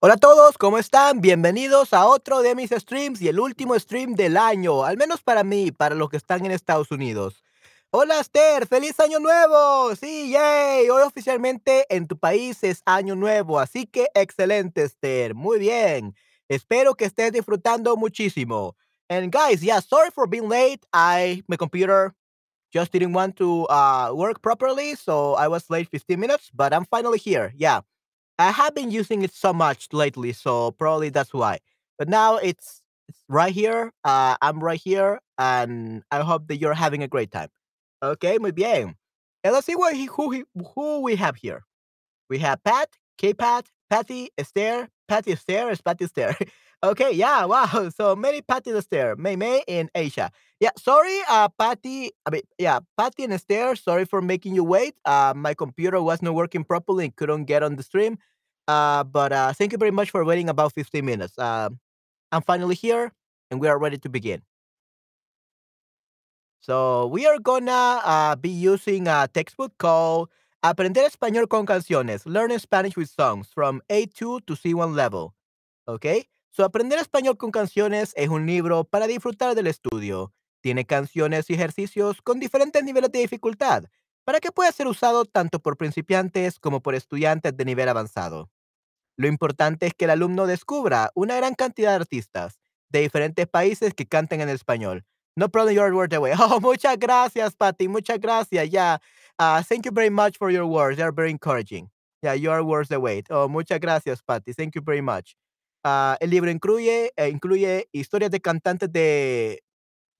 Hola a todos, ¿cómo están? Bienvenidos a otro de mis streams y el último stream del año, al menos para mí, para los que están en Estados Unidos. Hola Esther, feliz año nuevo. Sí, yay. Hoy oficialmente en tu país es año nuevo, así que excelente Esther. Muy bien. Espero que estés disfrutando muchísimo. And guys, yeah, sorry for being late. I my computer just didn't want to uh, work properly, so I was late 15 minutes, but I'm finally here. Yeah. I have been using it so much lately, so probably that's why. But now it's it's right here. Uh, I'm right here, and I hope that you're having a great time. Okay, muy bien. And let's see what he, who he, who we have here. We have Pat, K-Pat, Patty, Esther, Patty Esther, is Patty Esther. okay, yeah, wow. So many Patty Esther, May May in Asia. Yeah, sorry, uh, Patty. I mean, yeah, Patty and Esther. Sorry for making you wait. Uh, my computer was not working properly and couldn't get on the stream. Uh, but uh, thank you very much for waiting about 15 minutes. Uh, I'm finally here and we are ready to begin. So we are gonna uh, be using a textbook called Aprender Español con Canciones, Learning Spanish with Songs from A2 to C1 level. ¿Ok? So Aprender Español con Canciones es un libro para disfrutar del estudio. Tiene canciones y ejercicios con diferentes niveles de dificultad, para que pueda ser usado tanto por principiantes como por estudiantes de nivel avanzado. Lo importante es que el alumno descubra una gran cantidad de artistas de diferentes países que canten en español. No problem, your word away. Oh, muchas gracias, Patty. Muchas gracias. Yeah. Uh, thank you very much for your words. They are very encouraging. Yeah, your words away. Oh, muchas gracias, Patty. Thank you very much. Uh, el libro incluye, eh, incluye historias de cantantes de.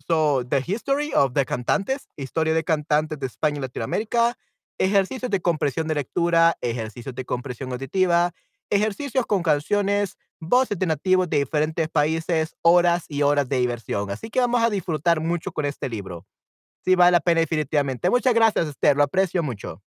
So, the history of the cantantes, historia de cantantes de España y Latinoamérica, ejercicios de comprensión de lectura, ejercicios de comprensión auditiva, ejercicios con canciones, voces de nativos de diferentes países, horas y horas de diversión. Así que vamos a disfrutar mucho con este libro. Sí, vale la pena definitivamente. Muchas gracias, Esther, lo aprecio mucho.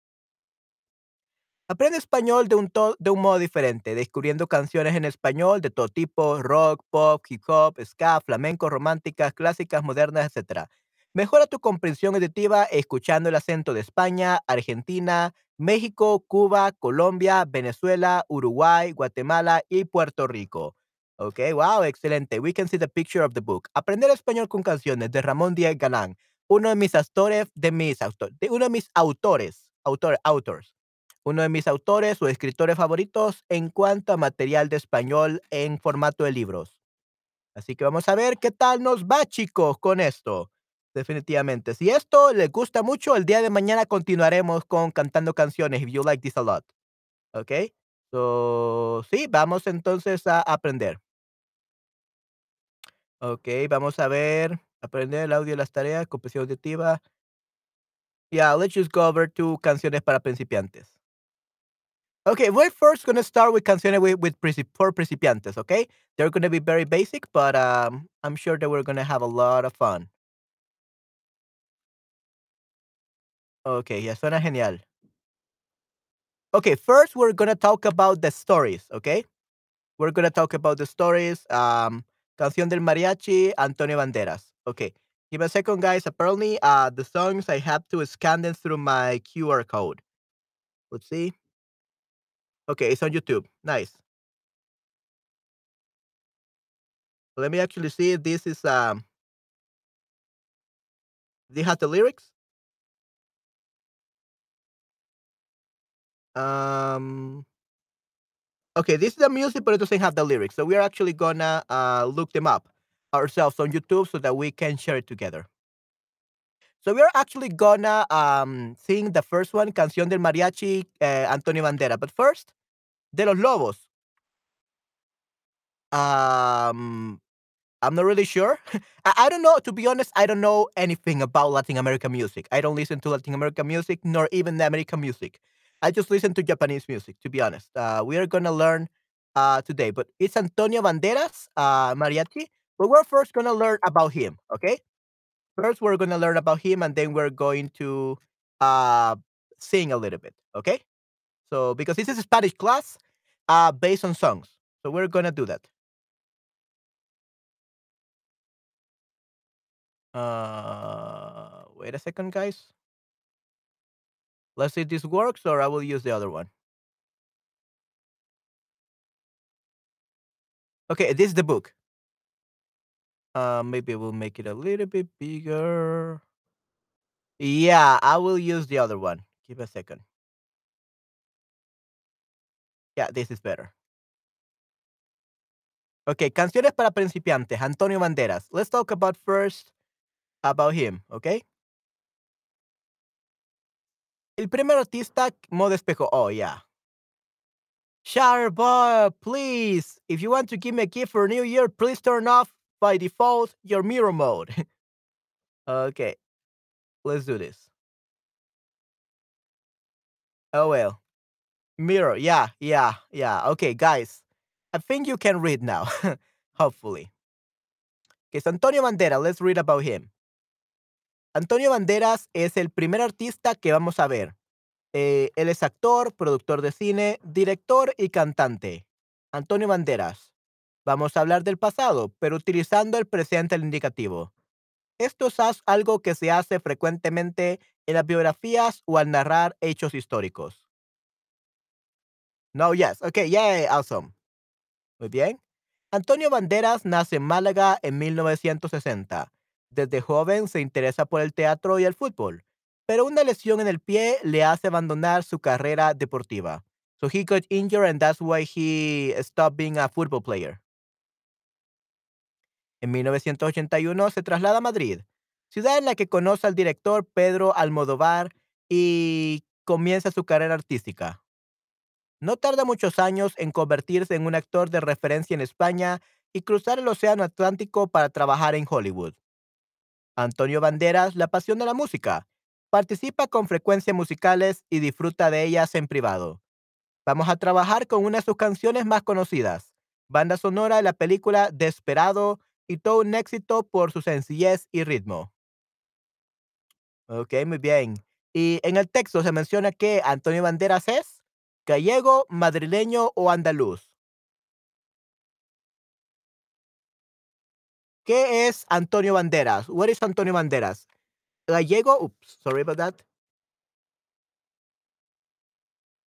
Aprende español de un, to- de un modo diferente, descubriendo canciones en español de todo tipo, rock, pop, hip hop, ska, flamenco, románticas, clásicas, modernas, etc. Mejora tu comprensión auditiva escuchando el acento de España, Argentina, México, Cuba, Colombia, Venezuela, Uruguay, Guatemala y Puerto Rico. Ok, wow, excelente. We can see the picture of the book. Aprender español con canciones de Ramón Díaz Galán, uno de mis autores, de mis autores, uno de mis autores, autor, authors uno de mis autores o escritores favoritos en cuanto a material de español en formato de libros. Así que vamos a ver qué tal nos va, chicos, con esto. Definitivamente. Si esto les gusta mucho, el día de mañana continuaremos con cantando canciones. If you like this a lot. ¿Ok? So, sí, vamos entonces a aprender. Ok, vamos a ver. Aprender el audio las tareas, comprensión auditiva. Yeah, let's just go over to canciones para principiantes. Okay, we're first gonna start with canciones with, with princip- for principiantes, okay? They're gonna be very basic, but um, I'm sure that we're gonna have a lot of fun. Okay, ya suena genial. Okay, first we're gonna talk about the stories, okay? We're gonna talk about the stories. Um, Canción del Mariachi, Antonio Banderas. Okay, give a second, guys. Apparently, uh, the songs I have to scan them through my QR code. Let's see. Okay, it's on YouTube. Nice. Let me actually see if this is um, this has the lyrics. Um, okay, this is the music, but it doesn't have the lyrics. So we are actually gonna uh, look them up ourselves on YouTube so that we can share it together. So we are actually gonna um, sing the first one, Canción del Mariachi, uh, Antonio Bandera. But first, De los Lobos. Um, I'm not really sure. I, I don't know. To be honest, I don't know anything about Latin American music. I don't listen to Latin American music nor even American music. I just listen to Japanese music. To be honest, uh, we are gonna learn uh, today. But it's Antonio Banderas, uh, mariachi. But we're first gonna learn about him. Okay. First, we're gonna learn about him, and then we're going to uh, sing a little bit. Okay. So because this is a Spanish class, uh, based on songs, so we're gonna do that. Uh, wait a second, guys. Let's see if this works, or I will use the other one. Okay, this is the book. Uh, maybe we'll make it a little bit bigger. Yeah, I will use the other one. Give a second. Yeah, this is better. Okay, canciones para principiantes, Antonio Banderas. Let's talk about first about him, okay? El primer artista, modo espejo. Oh, yeah. Bob, please. If you want to give me a gift for New Year, please turn off by default your mirror mode. okay, let's do this. Oh well. Mirror, yeah, yeah, yeah. Okay, guys. I think you can read now. Hopefully. Okay, so Antonio Banderas, let's read about him. Antonio Banderas es el primer artista que vamos a ver. Eh, él es actor, productor de cine, director y cantante. Antonio Banderas. Vamos a hablar del pasado, pero utilizando el presente al indicativo. Esto es algo que se hace frecuentemente en las biografías o al narrar hechos históricos. No, yes. Okay, yeah, awesome. Muy bien. Antonio Banderas nace en Málaga en 1960. Desde joven se interesa por el teatro y el fútbol pero una lesión en el pie le hace abandonar su carrera deportiva. So he got injured and that's why he stopped being a football player. En 1981 se traslada a Madrid, ciudad en la que conoce al director Pedro Almodóvar y comienza su carrera artística. No tarda muchos años en convertirse en un actor de referencia en España y cruzar el Océano Atlántico para trabajar en Hollywood. Antonio Banderas la pasión de la música Participa con frecuencias musicales y disfruta de ellas en privado. Vamos a trabajar con una de sus canciones más conocidas, banda sonora de la película Desperado y todo un éxito por su sencillez y ritmo. Ok, muy bien. Y en el texto se menciona que Antonio Banderas es gallego, madrileño o andaluz. ¿Qué es Antonio Banderas? What is Antonio Banderas? Gallego, oops, sorry about that.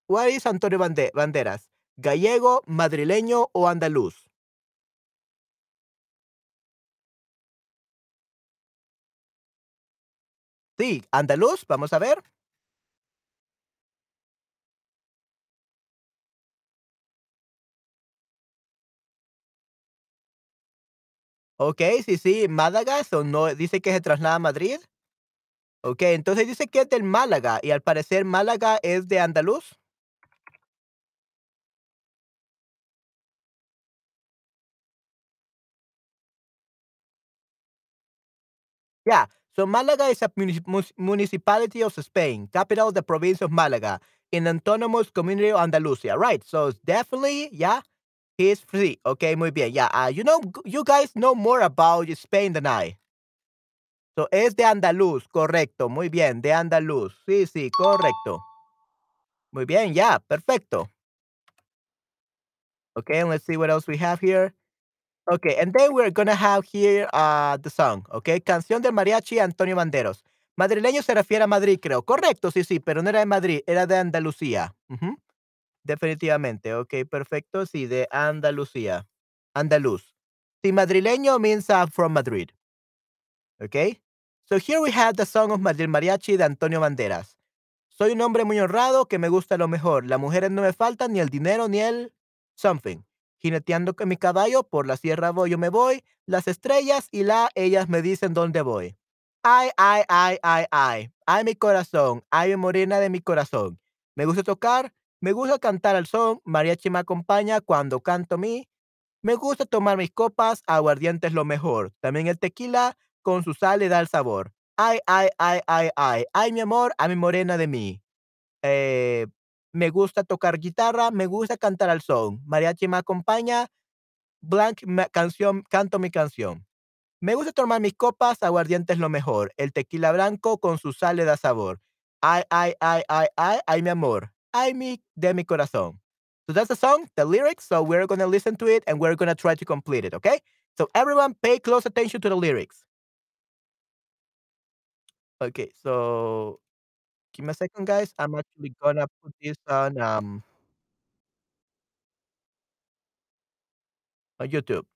What is Antonio Bande Banderas? ¿Gallego, madrileño o andaluz? Sí, andaluz, vamos a ver. Ok, sí, sí, Málaga, so no, dice que se traslada a Madrid. Ok, entonces dice que es del Málaga y al parecer Málaga es de andaluz. Yeah, so Málaga is a municipality of Spain, capital of the province of Málaga, in autonomous community of Andalusia. Right, so definitely, yeah, he's free. Okay, muy bien. Yeah, uh, you know, you guys know more about Spain than I. So, es de andaluz, correcto. Muy bien, de andaluz. Sí, sí, correcto. Muy bien, yeah, perfecto. Okay, and let's see what else we have here. Okay, and then we're gonna have here uh, the song, okay? Canción del mariachi Antonio Banderos. Madrileño se refiere a Madrid, creo. Correcto, sí, sí, pero no era de Madrid, era de Andalucía. Definitivamente, ok, perfecto, sí, de Andalucía. Andaluz. Sí, madrileño means uh, from Madrid. Okay? So here we have the song of Madrid Mariachi de Antonio Banderas. Soy un hombre muy honrado que me gusta lo mejor. Las mujeres no me faltan ni el dinero ni el something. Jineteando con mi caballo por la sierra voy, yo me voy. Las estrellas y la ellas me dicen dónde voy. Ay, ay, ay, ay, ay. Ay, mi corazón. Ay, morena de mi corazón. Me gusta tocar, me gusta cantar al son. Mariachi me acompaña cuando canto mi. Me gusta tomar mis copas, aguardiente es lo mejor. También el tequila con su sal le da el sabor. Ay, ay, ay, ay, ay. Ay, mi amor, a mi morena de mí. Eh, me gusta tocar guitarra, me gusta cantar al son. Mariachi me acompaña, blank canción, canto mi canción. Me gusta tomar mis copas, aguardiente es lo mejor. El tequila blanco con su sal le da sabor. Ay, ay, ay, ay, ay, ay, mi amor. Ay, mi, de mi corazón. So that's the song, the lyrics. So we're going to listen to it and we're going to try to complete it, okay? So everyone pay close attention to the lyrics. Okay, so Give me a second, guys. I'm actually gonna put this on, um on YouTube.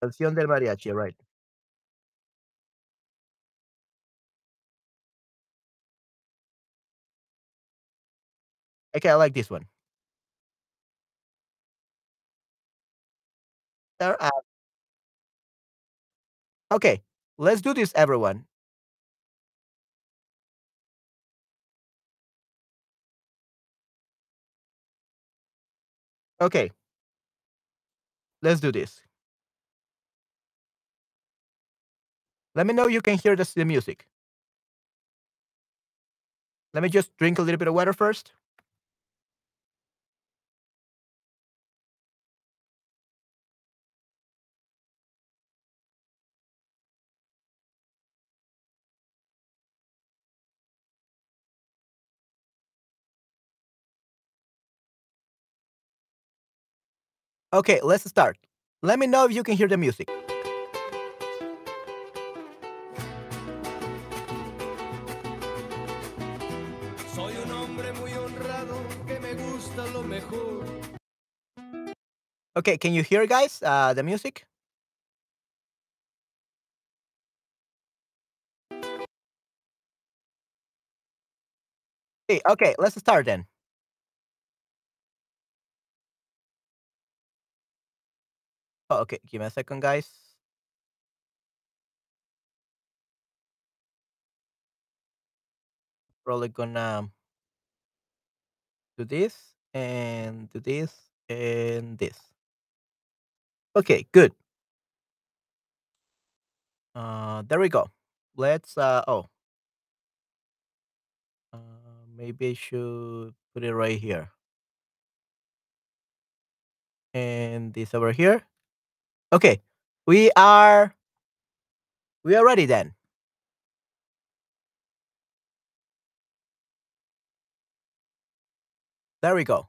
Canción del mariachi, right. Okay, I like this one. There Okay, let's do this, everyone. Okay. Let's do this. Let me know you can hear this the music. Let me just drink a little bit of water first. Okay, let's start. Let me know if you can hear the music. Soy un hombre muy honrado que me gusta lo mejor. Okay, can you hear, guys, uh, the music? Hey, okay, let's start then. Oh, okay, give me a second, guys. Probably gonna do this and do this and this. Okay, good. Uh, there we go. Let's. Uh, oh, uh, maybe I should put it right here. And this over here. Okay, we are. We are ready then. There we go.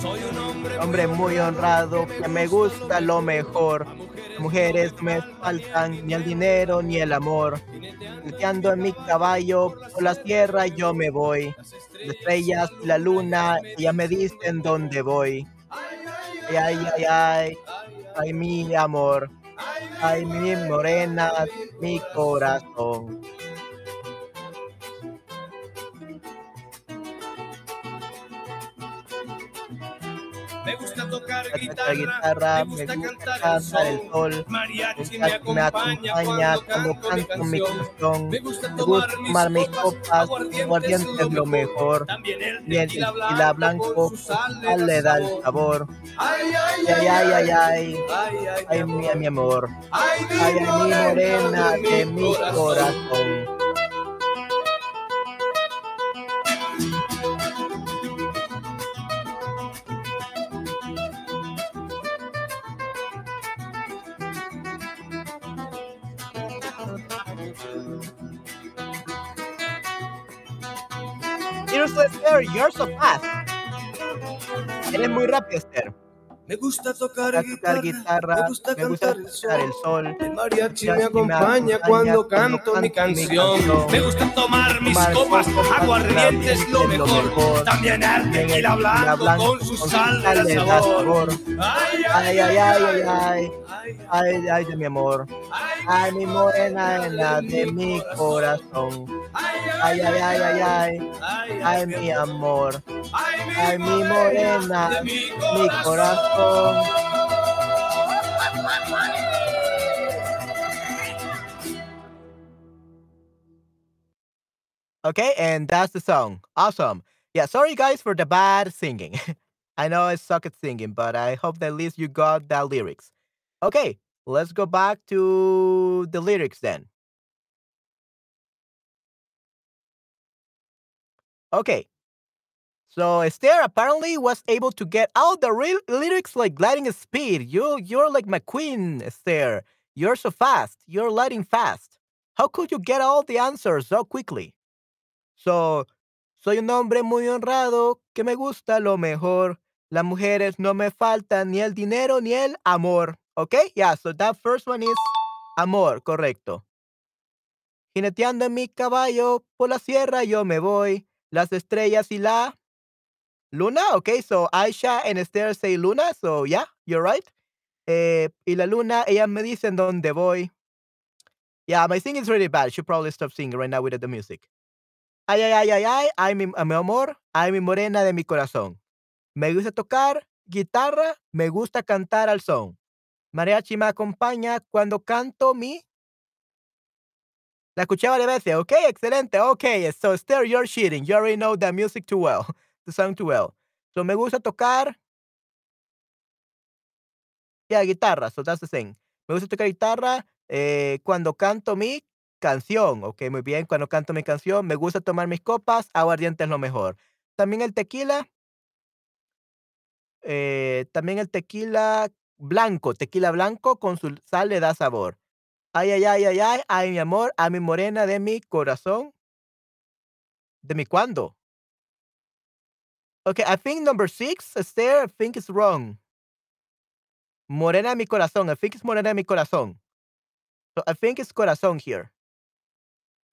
Soy un hombre, Hombre muy honrado que me gusta lo mejor. Mujeres me faltan ni el dinero ni el amor. Volteando en mi caballo por la sierra yo me voy. Las estrellas y la luna ya me dicen dónde voy. Ay, ay, ay, ay, ay, mi amor. Ay, mi morena, mi corazón. Gusta guitarra, guitarra, me gusta cantar, cantar el sol. Me Mariachi me acompaña cuando canto mi canción. Me gusta tomar mis copas, aguardiente es lo mejor. También el Y el tequila blanco le da el sabor. Ay, ay, Ay, ay, ay, ay, ay, ay, ay, mi, amor. Ay, Ay, ay, mi morena de mi corazón. Esther, you're so fast. Eres muy rápido, Esther. Me gusta tocar Para tocar guitarra, me gusta cantar el escuchar el sol. El mariachi me me acompaña cuando canto mi canción. Me gusta tomar mis Tomar copas, aguardiente es lo mejor. mejor. También También el blanco con su sal sal de sabor. Ay, Ay, ay, ay, ay, ay. ay, Ay, ay, de mi amor. Ay, mi morena en la de mi corazón. Ay, ay, ay, ay, ay. Ay, mi amor. Ay, mi morena, mi corazón. Okay, and that's the song. Awesome. Yeah, sorry guys for the bad singing. I know I suck at singing, but I hope that at least you got the lyrics. Okay, let's go back to the lyrics then. Okay. So Esther apparently was able to get all the real lyrics like gliding speed. You you're like my queen, Esther. You're so fast. You're lighting fast. How could you get all the answers so quickly? So, soy un hombre muy honrado que me gusta lo mejor. Las mujeres no me faltan ni el dinero ni el amor. Okay? Yeah, so that first one is Amor, correcto. Jineteando en mi caballo, por la sierra yo me voy, las estrellas y la luna, okay, so Aisha and Esther say luna, so yeah, you're right. Eh, y la luna, ella me dice en dónde voy. Yeah, my singing is really bad. Should probably stop singing right now with the music. Ay, ay, ay, ay, ay, ay, mi, mi amor, ay, mi morena de mi corazón. Me gusta tocar guitarra, me gusta cantar al son. Mariachi me acompaña cuando canto mi La escuché varias veces. Ok, excelente. Ok, so Esther, you're cheating. You already know the music too well, the song too well. So me gusta tocar. Yeah, guitarra. So that's the thing. Me gusta tocar guitarra eh, cuando canto mi canción. Ok, muy bien. Cuando canto mi canción, me gusta tomar mis copas. Aguardiente es lo mejor. También el tequila. Eh, también el tequila blanco. Tequila blanco con su sal le da sabor. Ay, ay, ay, ay, ay, ay, mi amor, a mi morena de mi corazón. ¿De mi cuándo? Okay, I think number six, Esther, I think it's wrong. Morena mi corazón. I think it's morena mi corazón. So I think it's corazón here.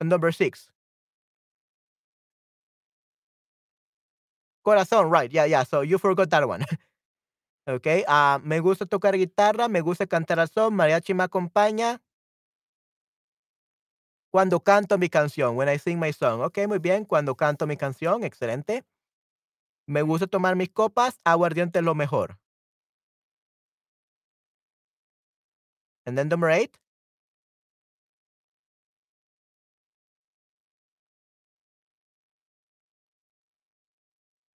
Number six. Corazón, right. Yeah, yeah. So you forgot that one. okay. Uh, me gusta tocar guitarra, me gusta cantar al son, mariachi me acompaña. Cuando canto mi canción, when I sing my song. Ok, muy bien. Cuando canto mi canción, excelente. Me gusta tomar mis copas, aguardiente es lo mejor. And then number eight.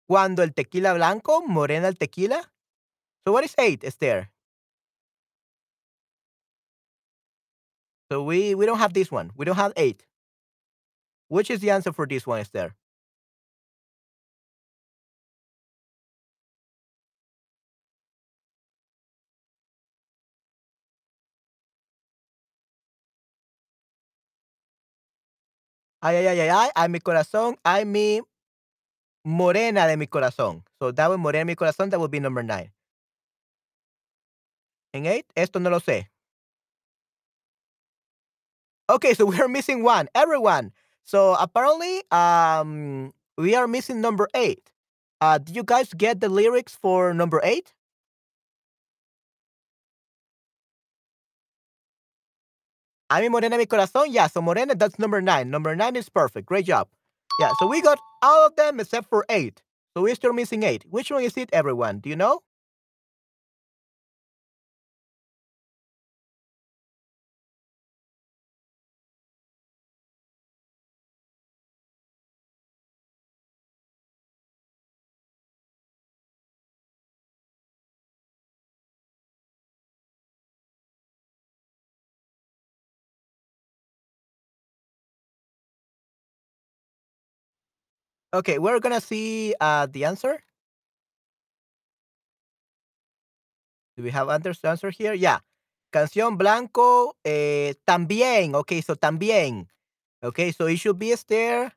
Cuando el tequila blanco, morena el tequila. So what is eight, Esther? So we we don't have this one. We don't have eight. Which is the answer for this one, Esther? Ay, ay, ay, ay, ay, ay, mi corazón, ay, mi morena de mi corazón. So that would morena de mi corazón, that would be number nine. En eight, esto no lo sé. Okay, so we are missing one. Everyone. So apparently, um, we are missing number eight. Uh, did you guys get the lyrics for number eight? A mi morena mi corazón. Yeah, so morena, that's number nine. Number nine is perfect. Great job. Yeah, so we got all of them except for eight. So we're still missing eight. Which one is it, everyone? Do you know? Okay, we're gonna see uh, the answer. Do we have answers answer here? Yeah. Canción Blanco, eh, también. Okay, so también. Okay, so it should be Esther.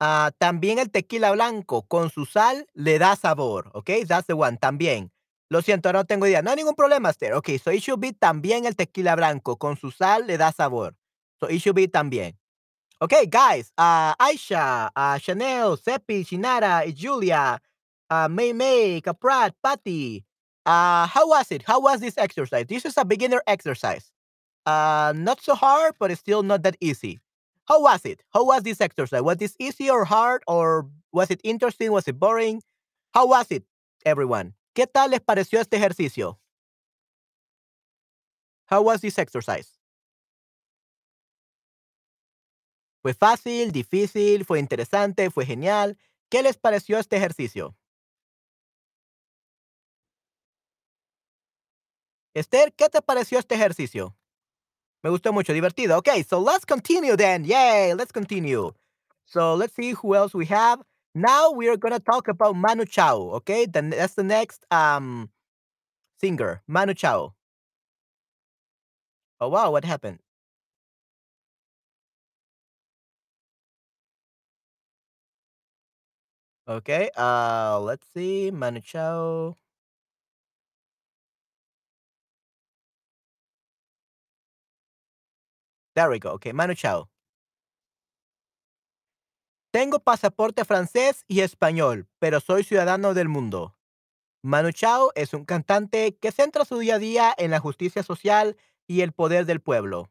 Uh, también el tequila blanco con su sal le da sabor. Okay, that's the one. También. Lo siento, no tengo idea. No hay ningún problema, Esther. Okay, so it should be también el tequila blanco con su sal le da sabor. So it should be también. Okay, guys. Uh, Aisha, uh, Chanel, Seppi, Shinara, Julia, uh, May May, Caprat, Patty. Uh, how was it? How was this exercise? This is a beginner exercise. Uh, not so hard, but it's still not that easy. How was it? How was this exercise? Was this easy or hard? Or was it interesting? Was it boring? How was it, everyone? ¿Qué tal les pareció este ejercicio? How was this exercise? ¿Fue fácil, difícil, fue interesante, fue genial? ¿Qué les pareció este ejercicio? Esther, ¿qué te pareció este ejercicio? Me gustó mucho, divertido. Okay, so let's continue then. Yay, let's continue. So let's see who else we have. Now we are going to talk about Manu Chao, okay? Then that's the next um singer, Manu Chao. Oh wow, what happened? Okay, uh, let's see. Manu Chao. There we go. Okay, Manu Chao. Tengo pasaporte francés y español, pero soy ciudadano del mundo. Manu Chao es un cantante que centra su día a día en la justicia social y el poder del pueblo.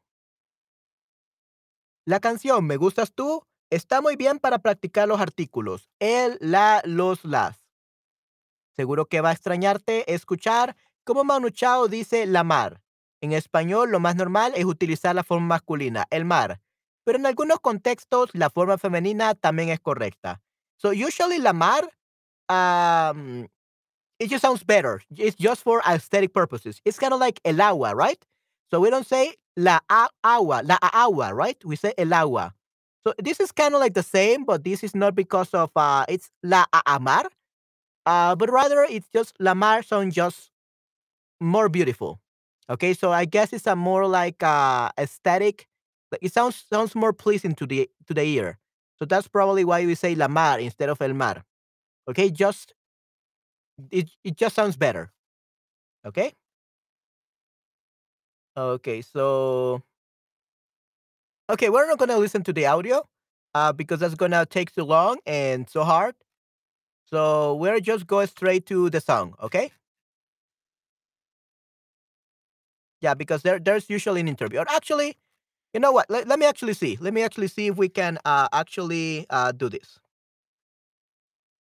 La canción Me gustas tú está muy bien para practicar los artículos el, la, los, las. Seguro que va a extrañarte escuchar cómo Manu Chao dice la mar. En español, lo más normal es utilizar la forma masculina, el mar. Pero en algunos contextos, la forma femenina también es correcta. So, usually la mar, um, it just sounds better. It's just for aesthetic purposes. It's kind of like el agua, right? So we don't say la agua, la agua, right? We say el agua. So this is kind of like the same, but this is not because of uh, it's la amar, uh, but rather it's just la mar sounds just more beautiful. Okay, so I guess it's a more like uh, aesthetic. It sounds sounds more pleasing to the to the ear. So that's probably why we say la mar instead of el mar. Okay, just it it just sounds better. Okay. Okay, so okay, we're not gonna listen to the audio, uh, because that's gonna take too long and so hard. So we're just go straight to the song, okay? Yeah, because there there's usually an interview. Or actually, you know what? Let, let me actually see. Let me actually see if we can uh actually uh do this.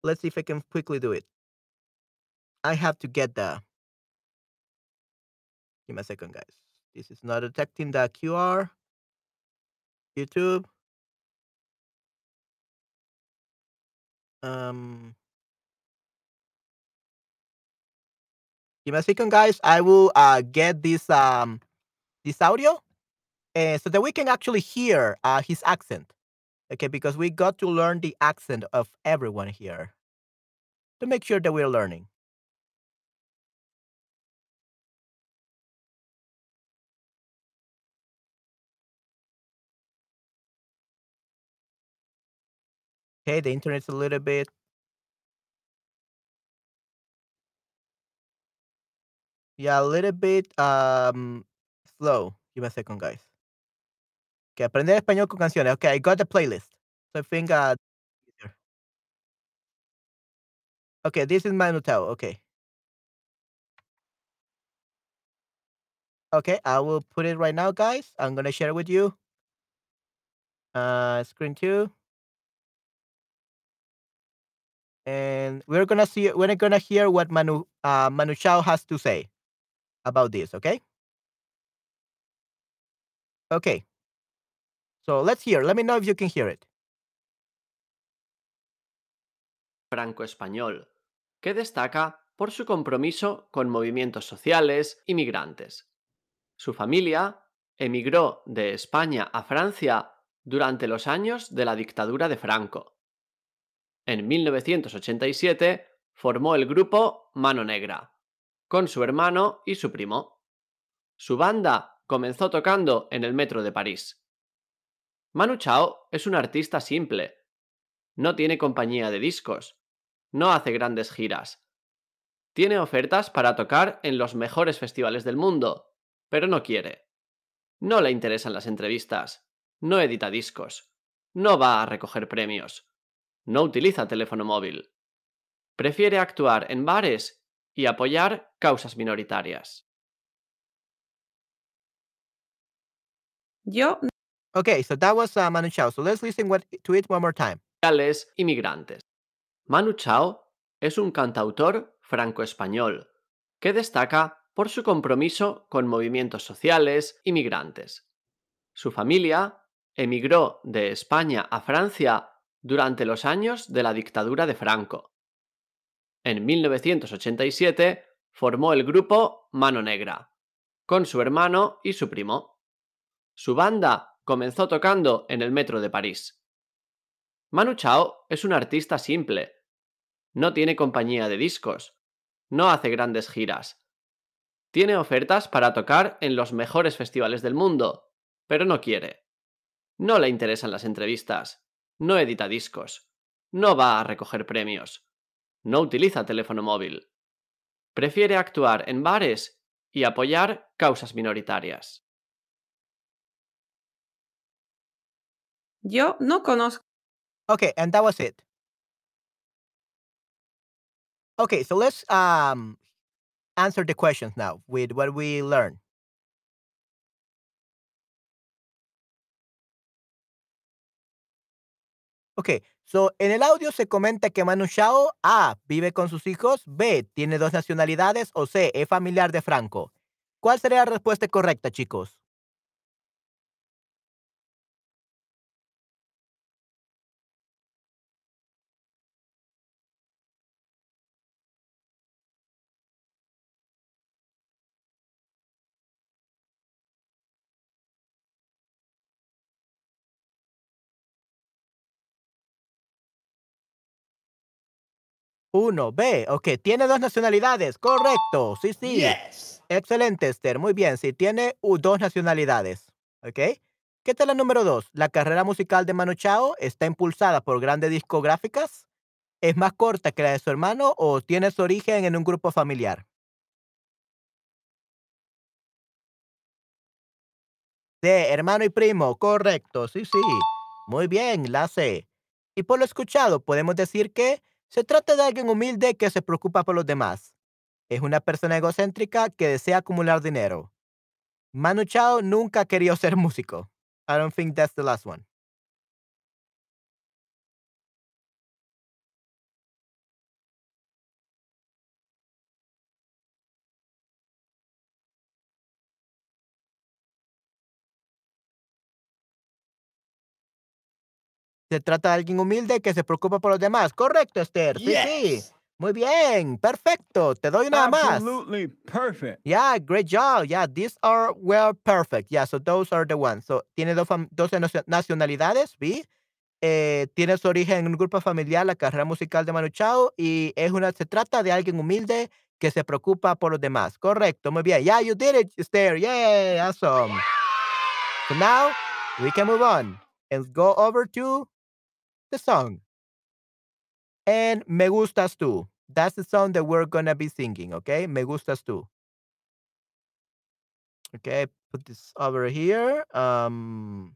Let's see if I can quickly do it. I have to get the give me a second, guys. This is not detecting the QR. YouTube. Um give me a second, guys. I will uh get this um this audio uh, so that we can actually hear uh his accent. Okay, because we got to learn the accent of everyone here to make sure that we're learning. Okay, the internet's a little bit yeah, a little bit um slow. Give me a second, guys. Okay, aprender español con canciones. Okay, I got the playlist. So I think uh okay, this is my Tao. Okay. Okay, I will put it right now, guys. I'm gonna share it with you. Uh screen two. And we're gonna see we're gonna hear what Manu uh Manu Chao has to say about this, okay? Okay. So let's hear. Let me know if you can hear it. franco-español, que destaca por su compromiso con movimientos sociales y migrantes. Su familia emigró de España a Francia durante los años de la dictadura de Franco. En 1987 formó el grupo Mano Negra, con su hermano y su primo. Su banda comenzó tocando en el metro de París. Manu Chao es un artista simple. No tiene compañía de discos. No hace grandes giras. Tiene ofertas para tocar en los mejores festivales del mundo, pero no quiere. No le interesan las entrevistas. No edita discos. No va a recoger premios. No utiliza teléfono móvil. Prefiere actuar en bares y apoyar causas minoritarias. Yo Okay, so that was uh, Manu Chao. So let's listen what, to it one more time. sociales y migrantes. Manu Chao es un cantautor franco-español que destaca por su compromiso con movimientos sociales y migrantes. Su familia emigró de España a Francia durante los años de la dictadura de Franco. En 1987 formó el grupo Mano Negra, con su hermano y su primo. Su banda comenzó tocando en el metro de París. Manu Chao es un artista simple. No tiene compañía de discos. No hace grandes giras. Tiene ofertas para tocar en los mejores festivales del mundo, pero no quiere. No le interesan las entrevistas. No edita discos. No va a recoger premios. No utiliza teléfono móvil. Prefiere actuar en bares y apoyar causas minoritarias. Yo no conozco. Okay, and that was it. Okay, so let's um answer the questions now with what we learned. Ok, so en el audio se comenta que Manu Chao A. vive con sus hijos, B. tiene dos nacionalidades o C. es familiar de Franco. ¿Cuál sería la respuesta correcta, chicos? Uno, B. Ok, tiene dos nacionalidades. Correcto. Sí, sí. Excelente, Esther. Muy bien. Sí, tiene dos nacionalidades. Ok. ¿Qué tal la número dos? La carrera musical de Manu Chao está impulsada por grandes discográficas. ¿Es más corta que la de su hermano o tiene su origen en un grupo familiar? De hermano y primo, correcto, sí, sí. Muy bien, la C. Y por lo escuchado, podemos decir que se trata de alguien humilde que se preocupa por los demás. Es una persona egocéntrica que desea acumular dinero. Manu Chao nunca quería ser músico. I don't think that's the last one. Se trata de alguien humilde que se preocupa por los demás. Correcto, Esther. Sí, sí. Muy bien. Perfecto. Te doy más. Absolutely perfect. Yeah, great job. Yeah, these are well perfect. Yeah, so those are the ones. So tiene dos, dos nacionalidades, ¿vi? Eh, tiene su origen en un grupo familiar, la carrera musical de Manu Chao, y es una, se trata de alguien humilde que se preocupa por los demás. Correcto, muy bien. Yeah, you did it, Esther. Yeah, awesome. So now we can move on and go over to the song. And Me Gustas Tú. That's the song that we're going to be singing, okay? Me Gustas Tú. Okay, put this over here. Um,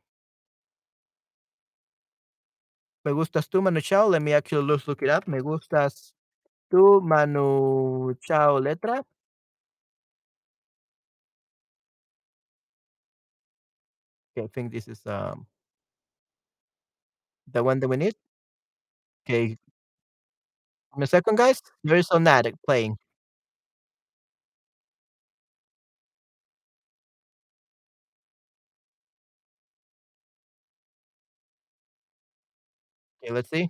Me Gustas Tú, Manu Chao. Let me actually look, it up. Me Gustas Tú, Manu Chao letra. Okay, I think this is um the one that we need. Okay. Me a second, guys. There is Sonatic playing. Okay, let's see.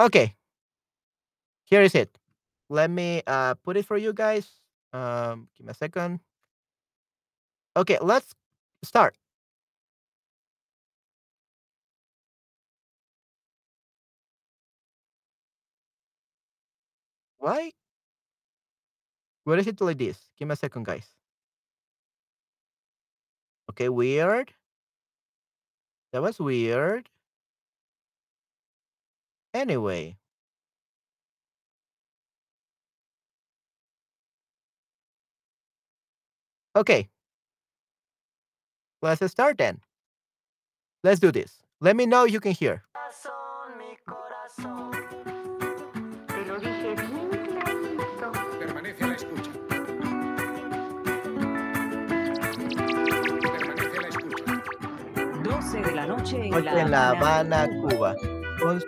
Okay. Here is it. Let me uh put it for you guys. Um give me a second. Okay, let's start. Why? What is it like this? Give me a second, guys. Okay, weird. That was weird. Anyway. Okay. Let's start then. Let's do this. Let me know you can hear. Permanece a la escucha. Permanece a la escucha. 12 de la noche en Noche La en La Habana, Habana, Cuba. Once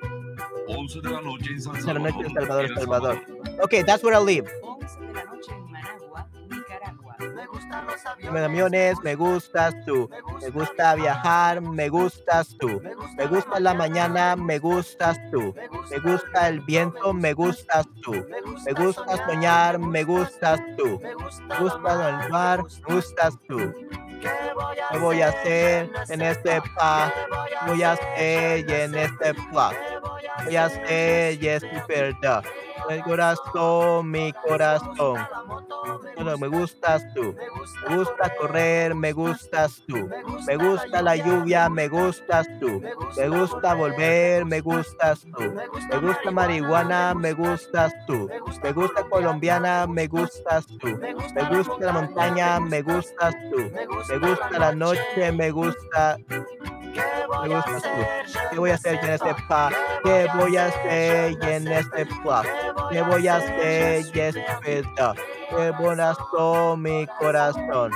11 de la noche en San de la noche en Salvador, Salvador. Okay, that's where I live. Me me gustas tú. Me gusta viajar, me gustas tú. Me gusta la mañana, me gustas tú. Me gusta el viento, me gustas tú. Me gusta soñar, me gustas tú. Me gusta el mar, me gustas tú. ¿Qué voy a hacer en este pa? Voy a hacer en este plot. Voy a hacer y es verdad. El corazón, mi corazón. Solo me gustas tú. Me gusta correr, me gustas tú. Me gusta la lluvia, me gustas tú. Me gusta volver, me gustas tú. Me gusta marihuana, me gustas tú. Me gusta colombiana, me gustas tú. Me gusta la montaña, me gustas tú. Me gusta la noche, me gusta. Me gustas tú. ¿Qué voy a hacer en este pa? ¿Qué voy a hacer en este pa? ¿Qué voy a hacer este pa? Qué buenas son mi corazón.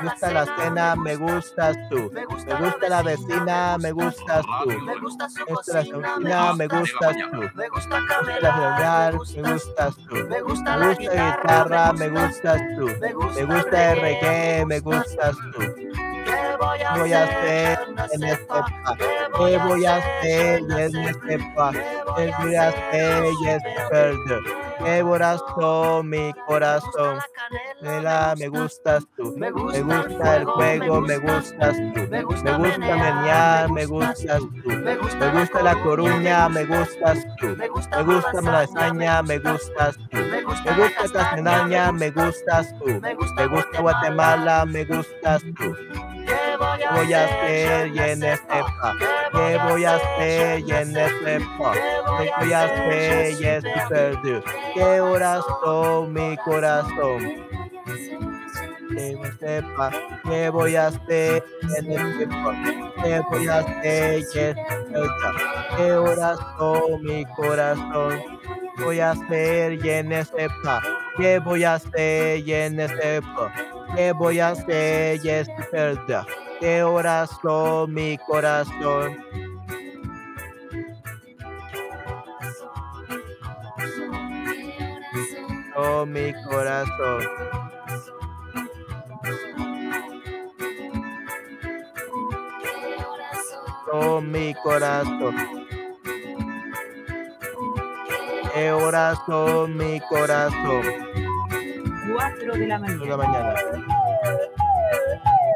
Gusta Me gusta la cena, me gustas tú. Me gusta la vecina, me gustas tú. Me gusta su cocina, me gustas tú. Me gusta caminar, me gustas tú. Me gusta la gusta la guitarra, me gustas tú. Me gusta el reggae, me gustas tú. ¿Qué voy ¿Qué voy a hacer en este pa? ¿Qué voy a hacer en este pa? ¿Qué voy a hacer en este perder? ¿Qué corazón, mi corazón? Nela, me gustas tú. Me gusta el juego, me gustas tú. Me gusta menear, me gustas tú. Me gusta la coruña, me gustas tú. Me gusta la lasaña, me gustas tú. Me gusta Tasmania, me gustas tú. Me gusta Guatemala, me gustas tú. ¿Qué ¿Qué voy a hacer en este pa? ¿Qué voy a hacer en este pa? ¿Qué voy a hacer en este perdido? ¿Qué corazón, mi corazón? Que me sepa qué voy a hacer en este pa? ¿Qué voy a hacer en este perdido? ¿Qué corazón, mi corazón? ¿Qué voy a hacer en este pa? ¿Qué voy a hacer en este pa? ¿Qué voy a hacer en este perdido? ¿Qué corazón, mi corazón? Oh, mi corazón. Oh, mi corazón. ¿Qué corazón, mi corazón? Cuatro de la mañana.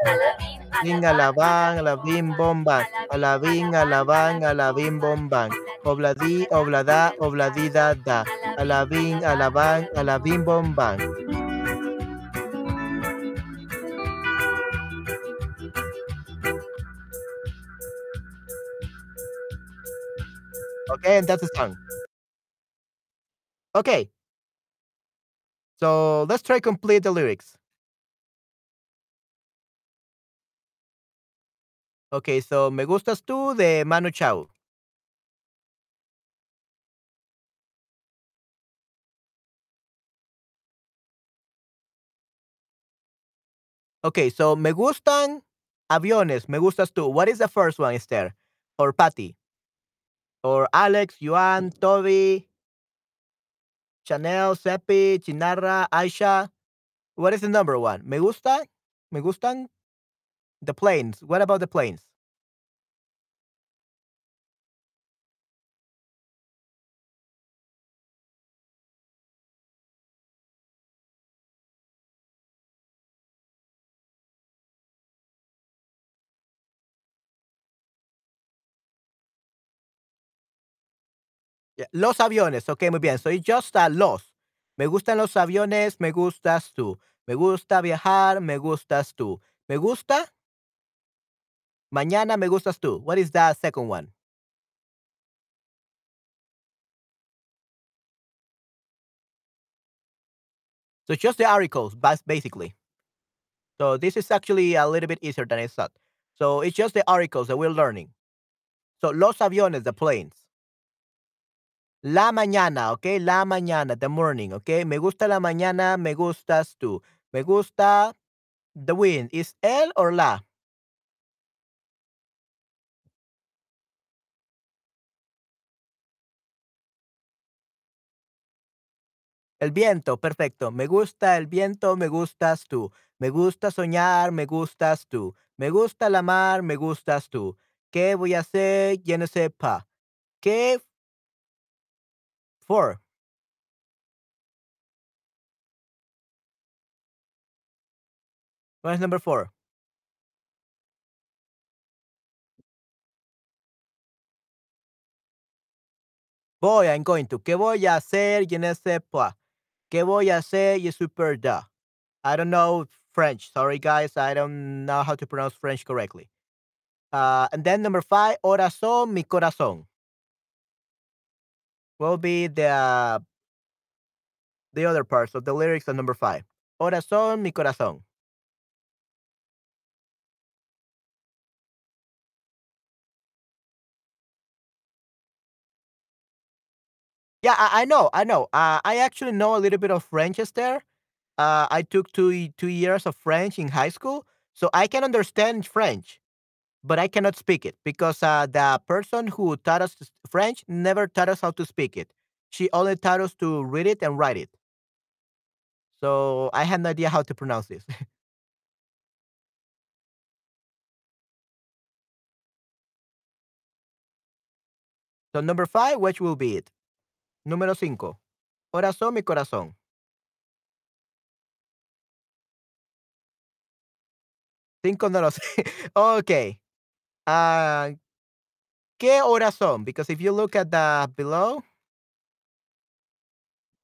la mañana. Bing, alabán, alabim, bomban. Alabín, alabán, alabim, bomban. Obladí, oblada, obladí, da, da. Alabín, alabán, alabim, bomban. Okay, and that's the song. Okay. So let's try complete the lyrics. Okay, so Me Gustas Tú de Manu Chao. Okay, so Me Gustan Aviones, Me Gustas Tú. What is the first one, Esther? Or Patty? Or Alex, Yuan, Toby, Chanel, Seppi, Chinarra, Aisha. What is the number one? Me gusta? Me gustan the planes. What about the planes? Los aviones. Ok, muy bien. Soy just a los. Me gustan los aviones, me gustas tú. Me gusta viajar, me gustas tú. Me gusta. Mañana me gustas tú. What is the second one? So just the articles, bas- basically. So this is actually a little bit easier than I thought. So it's just the articles that we're learning. So los aviones, the planes. La mañana, okay? La mañana, the morning, okay? Me gusta la mañana, me gustas tú. Me gusta the wind. Is el or la? El viento, perfecto. Me gusta el viento, me gustas tú. Me gusta soñar, me gustas tú. Me gusta la mar, me gustas tú. ¿Qué voy a hacer? Ne sais pas. ¿Qué? For. What is number four? Voy, I'm going to. ¿Qué voy a hacer? Sais pas. ¿Qué voy a hacer? Je suis perdu. I don't know French. Sorry, guys. I don't know how to pronounce French correctly. Uh, and then number five, corazón, mi corazón. Will be the uh, the other parts of the lyrics of number five. Corazón, mi corazón. Yeah, I, I know, I know. Uh, I actually know a little bit of French, Esther. Uh, I took two two years of French in high school, so I can understand French, but I cannot speak it because uh, the person who taught us French never taught us how to speak it. She only taught us to read it and write it. So I had no idea how to pronounce this. so number five, which will be it? Número cinco. Corazón, mi corazón. Cinco no lo sé. okay. Uh, ¿Qué horas son? Because if you look at the below.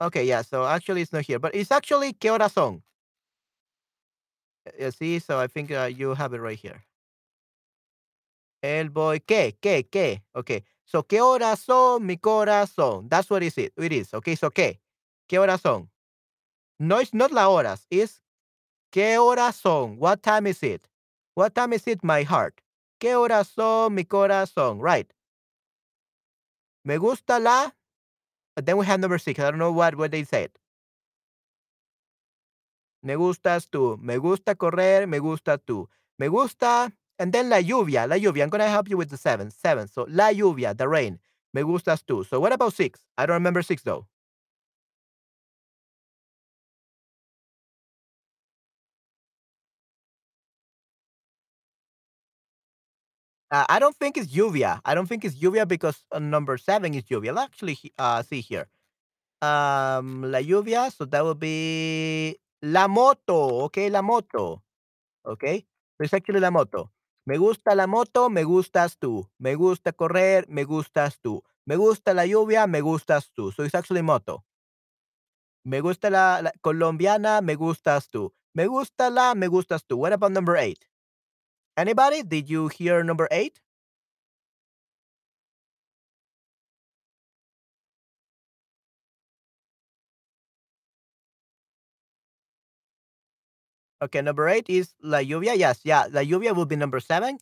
Okay, yeah. So actually, it's not here, but it's actually ¿Qué horas son? You see, so I think uh, you have it right here. El boy, ¿qué? ¿Qué? ¿Qué? Okay. So, ¿qué horas son mi corazón? That's what is it. It is. Okay, so ¿qué? ¿Qué horas son? No, it's not la horas. It's ¿qué horas son? What time is it? What time is it, my heart? ¿Qué horas son mi corazón? Right. Me gusta la. But then we have number six. I don't know what, what they said. Me gustas tú. Me gusta correr. Me gusta tú. Me gusta. And then la lluvia. La lluvia. I'm going to help you with the seven. Seven. So la lluvia, the rain. Me gustas tú. So what about six? I don't remember six though. Uh, I don't think it's lluvia. I don't think it's lluvia because uh, number seven is lluvia. Let's actually uh, see here. Um, la lluvia. So that will be la moto. Okay, la moto. Okay. So it's actually la moto. Me gusta la moto, me gustas tú. Me gusta correr, me gustas tú. Me gusta la lluvia, me gustas tú. So it's actually moto. Me gusta la, la colombiana, me gustas tú. Me gusta la, me gustas tú. What about number eight? Anybody? Did you hear number eight? Okay, number eight is La Lluvia. Yes, yeah, La Lluvia will be number seven.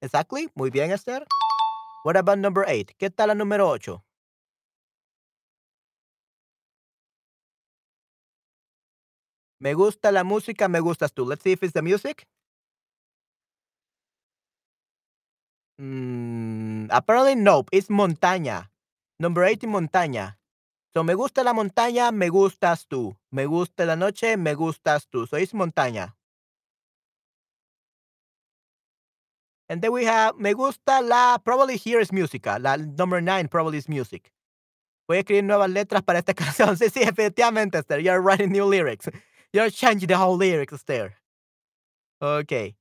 Exactly. Muy bien, Esther. What about number eight? ¿Qué tal la número ocho? Me gusta la música, me gustas tú. Let's see if it's the music. Mm, apparently, nope. It's montaña. Number eight is montaña. So, me gusta la montaña, me gustas tú. Me gusta la noche, me gustas tú. So, it's montaña. And then we have me gusta la, probably here is música. La number nine probably is music. Voy a escribir nuevas letras para esta canción. Sí, sí, efectivamente, Esther. You're writing new lyrics. You're changing the whole lyrics, Esther. Okay.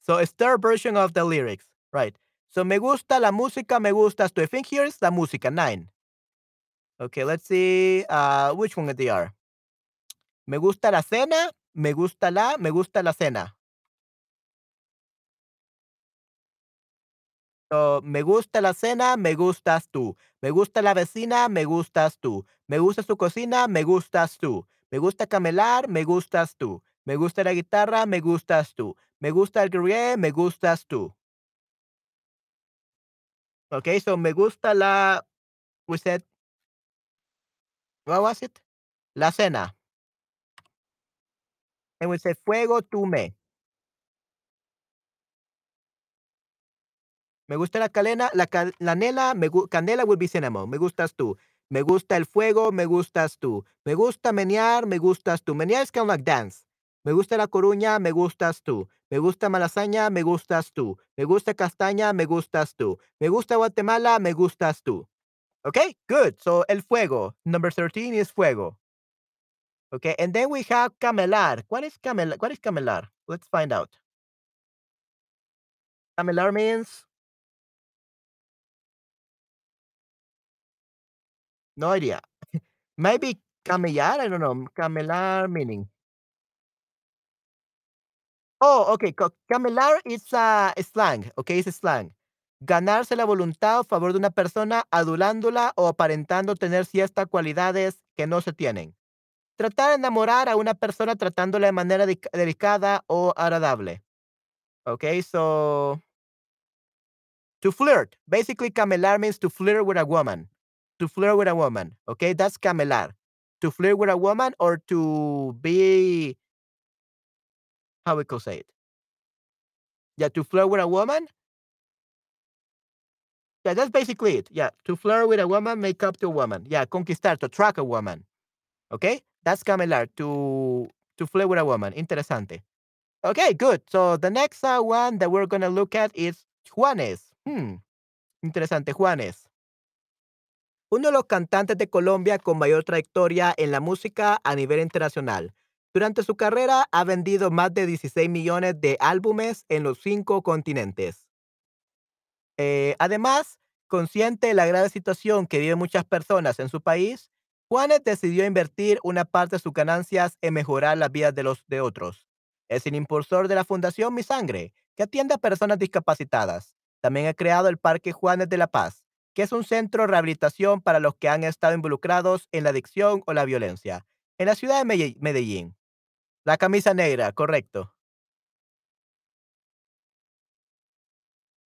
So, Esther version of the lyrics. Right. So, me gusta la música, me gustas tú. I think here is la música, nine. Okay, let's see uh, which one they are. Me gusta la cena, me gusta la, me gusta la cena. So, me gusta la cena, me gustas tú. Me gusta la vecina, me gustas tú. Me gusta su cocina, me gustas tú. Me gusta camelar, me gustas tú. Me gusta la guitarra, me gustas tú. Me gusta el gruyere, me gustas tú. Okay, so me gusta la, we said, what was it? La cena. And we said fuego, tú me. Gusta la calena, la, ca- la nela, me canela will be cinnamon. Me gustas tú. Me gusta el fuego, me gustas tú. Me gusta menear, me gustas tú. Menear is kind of dance. Me gusta la coruña, me gustas tú. Me gusta malasaña, me gustas tú. Me gusta castaña, me gustas tú. Me gusta Guatemala, me gustas tú. Okay, good. So el fuego, number 13 is fuego. Okay, and then we have camelar. What is camelar? What is camelar? Let's find out. Camelar means no idea. Maybe camellar, I don't know. Camelar meaning. Oh, okay. Camelar is a slang. Okay, it's a slang. Ganarse la voluntad a favor de una persona adulándola o aparentando tener ciertas cualidades que no se tienen. Tratar de enamorar a una persona tratándola de manera delicada o agradable. Okay, so to flirt. Basically, camelar means to flirt with a woman. To flirt with a woman. Okay, that's camelar. To flirt with a woman or to be how we could say it. Yeah, to flirt with a woman. That's basically it. Yeah, to flirt with a woman, make up to a woman. Yeah, conquistar, to attract a woman. Okay, that's camelar. To to flirt with a woman. Interesante. Okay, good. So the next uh, one that we're gonna look at is Juanes. Hmm. Interesante, Juanes. Uno de los cantantes de Colombia con mayor trayectoria en la música a nivel internacional. Durante su carrera ha vendido más de 16 millones de álbumes en los cinco continentes. Eh, además, consciente de la grave situación que viven muchas personas en su país, Juanes decidió invertir una parte de sus ganancias en mejorar las vidas de los de otros. Es el impulsor de la Fundación Mi Sangre, que atiende a personas discapacitadas. También ha creado el Parque Juanes de la Paz, que es un centro de rehabilitación para los que han estado involucrados en la adicción o la violencia, en la ciudad de Medellín. La camisa negra, correcto.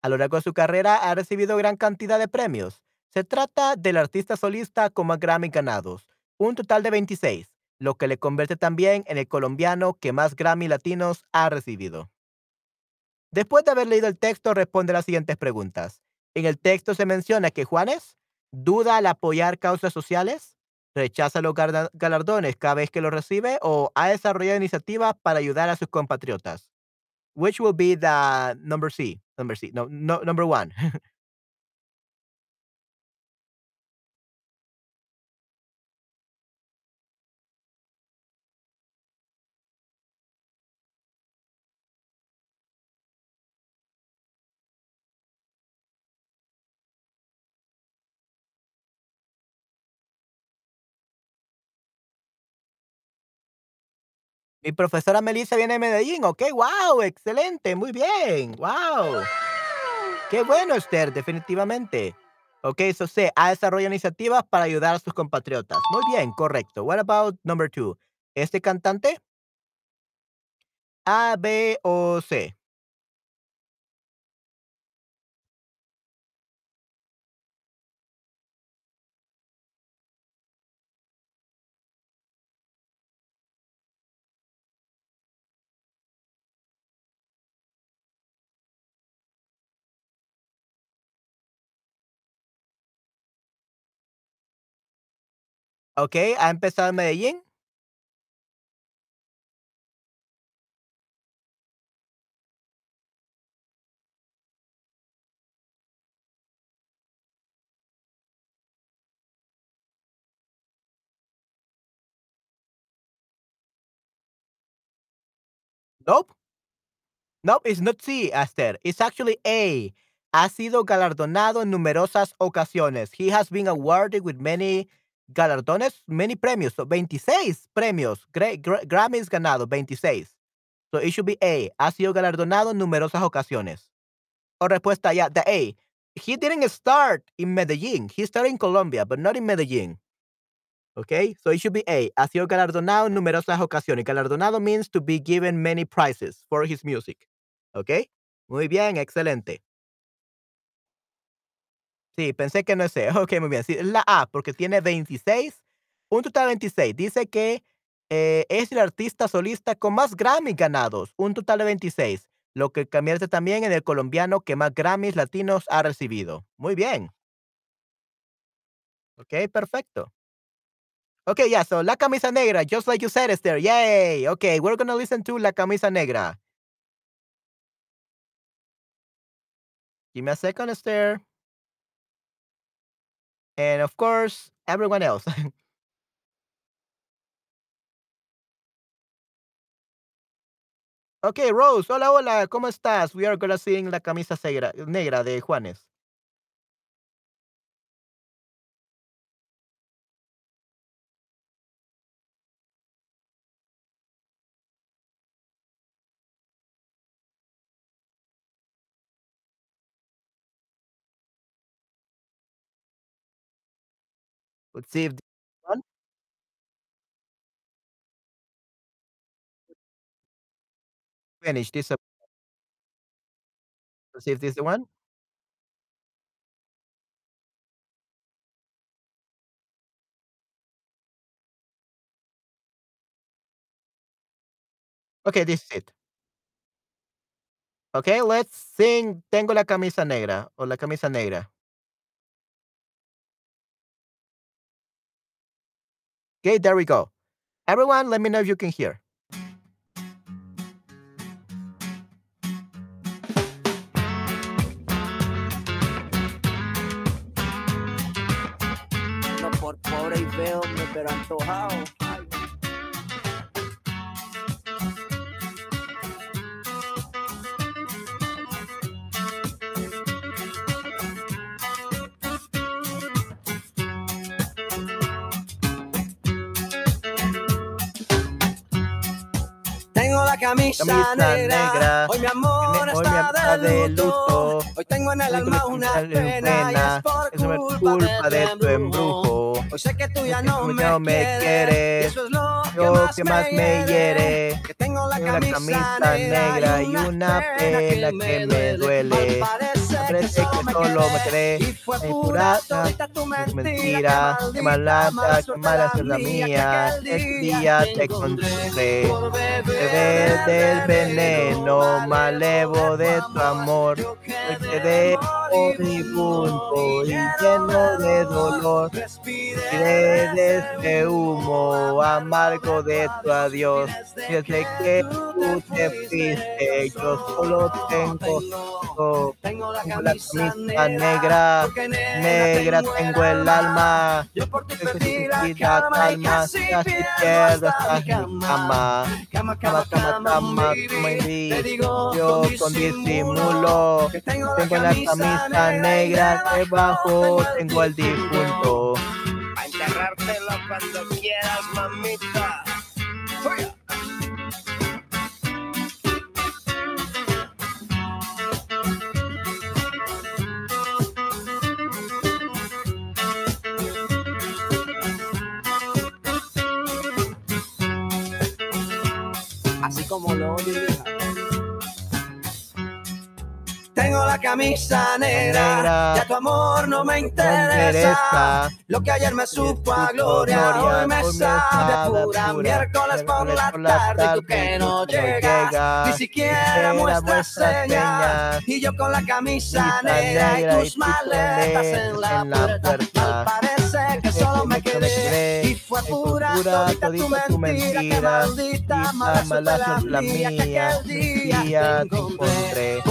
A lo largo de su carrera ha recibido gran cantidad de premios. Se trata del artista solista con más Grammy ganados, un total de 26, lo que le convierte también en el colombiano que más Grammy latinos ha recibido. Después de haber leído el texto, responde las siguientes preguntas. En el texto se menciona que Juanes duda al apoyar causas sociales, rechaza los galardones cada vez que los recibe o ha desarrollado iniciativas para ayudar a sus compatriotas. Which will be the number C? Number C. No, no number one. Mi profesora Melissa viene de Medellín. Ok, wow, excelente, muy bien, wow. Qué bueno, Esther, definitivamente. Ok, so C, ha desarrollado iniciativas para ayudar a sus compatriotas. Muy bien, correcto. What about number two? ¿Este cantante? A, B o C. Ok, ha empezado en Medellín. Nope. Nope, it's not C, Esther. It's actually A. Ha sido galardonado en numerosas ocasiones. He has been awarded with many galardones, many premios. So 26 premios. Gra- gra- Grammys ganado, 26. So it should be A. Ha sido galardonado en numerosas ocasiones. O respuesta ya, the A. He didn't start in Medellín. He started in Colombia, but not in Medellín. Okay, so it should be A. Ha sido galardonado en numerosas ocasiones. Galardonado means to be given many prizes for his music. Okay, muy bien, excelente. Sí, pensé que no es C. Ok, muy bien. Sí, es la A, porque tiene 26, un total de 26. Dice que eh, es el artista solista con más Grammy ganados, un total de 26, lo que convierte también en el colombiano que más Grammys latinos ha recibido. Muy bien. Ok, perfecto. Okay, yeah, so La Camisa Negra, just like you said, Esther. Yay. Okay, we're to listen to La Camisa Negra. Give me a second, Esther. And of course, everyone else. Okay, Rose, hola, hola, ¿cómo estás? We are gonna sing La camisa negra de Juanes. Let's see if this one. Finish this. Let's see if this is the one. Okay, this is it. Okay, let's sing Tengo la camisa negra o la camisa negra. Okay, there we go. Everyone, let me know if you can hear. Pero antojado. Camisa, Camisa negra. negra. Hoy mi amor Hoy está de luto. Hoy tengo en el alma una pena, y es por es culpa, culpa de tu embrujo. Hoy sé que tú ya no me, quieres, quieres. y eso es lo que más, me hiere. Que tengo la camisa negra y una pena que me duele. Parece que solo me quedé, en pura pura todita tu tu mentira, mentira, qué mala, qué mala suerte suerte mía, ese día te encontré. Beber del veneno malevo de tu amor, me quedé moribundo y lleno de dolor. Respiré de ese humo amargo de tu adiós. Desde que tú te fuiste, yo solo tengo, oh, Tengo la camisa negra, negra tengo el alma. Yo por ti perdí la calma y casi pierdo cama. cama. Cama, Cama, cama, cama. Te digo Yo con disimulo, tengo la camisa negra, debajo tengo el difunto. Pa' enterrártelo cuando quieras, camisa negra, Negra. ya tu amor no me No interesa. Lo que ayer me supo a gloria, gloria, hoy me hoy sabe a pura. Miércoles por la tarde, tarde, tú que no llegas, ni siquiera muestras señas. Y yo con la camisa negra y negra y tus tus maletas en la en la puerta. puerta. Al parecer que solo me quedé y fue pura todita tu mentira, que maldita mala la mía, que aquel día te encontré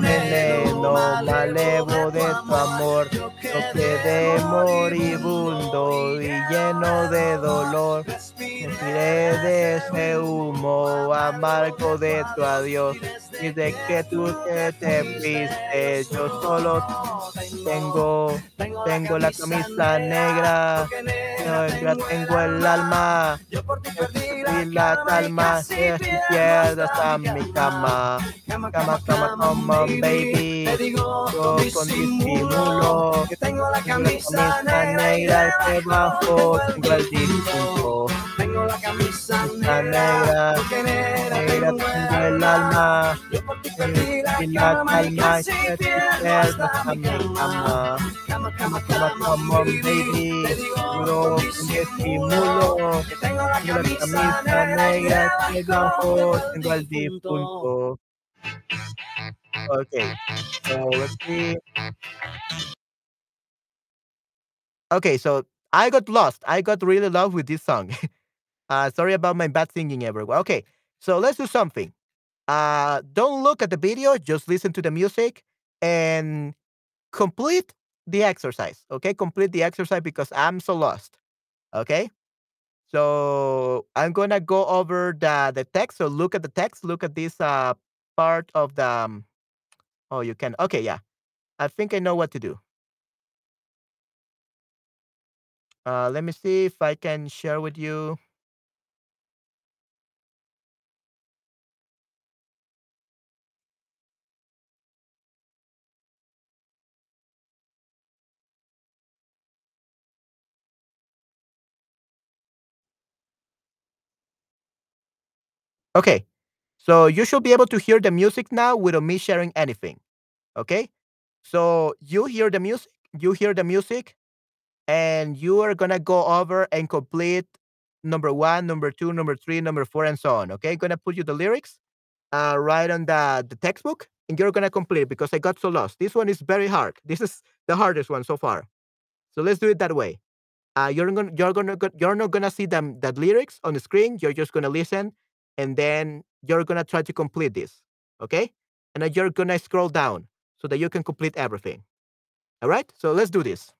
veneno malevo de tu amor. Yo quedé moribundo y lleno de dolor. Respiré de ese humo amargo de tu adiós. Desde que tú te, te fuiste, yo solo tengo, tengo la camisa negra, negra tengo el alma. Y la calma que si pierdo hasta mi cama. Cama, cama, on, baby. Yo con disimulo. Tengo la camisa negra debajo tengo el difunto. Tengo la camisa negra, porque negra negra tengo el alma. Yo por ti perdí la Y casi pierdo hasta mi cama. cama. Cama, cama, Cama, baby. Te digo con que tengo la camisa negra y negra debajo debajo tengo el difunto. Okay, so let's see. Okay, so I got lost. I got really lost with this song. uh, sorry about my bad singing, everyone. Okay, so let's do something. Uh, don't look at the video. Just listen to the music and complete the exercise. Okay, complete the exercise because I'm so lost. Okay, so I'm gonna go over the the text. So look at the text. Look at this uh part of the. Um, oh, you can. Okay, yeah. I think I know what to do. Uh, let me see if I can share with you. Okay, so you should be able to hear the music now without me sharing anything. Okay, so you hear the music, you hear the music, and you are gonna go over and complete number one, number two, number three, number four, and so on. Okay, gonna put you the lyrics uh, right on the the textbook, and you're gonna complete because I got so lost. This one is very hard. This is the hardest one so far. So let's do it that way. Uh, you're gonna you're gonna you're not gonna see them that lyrics on the screen. You're just gonna listen, and then you're gonna try to complete this. Okay, and then you're gonna scroll down so that you can complete everything. All right. So let's do this.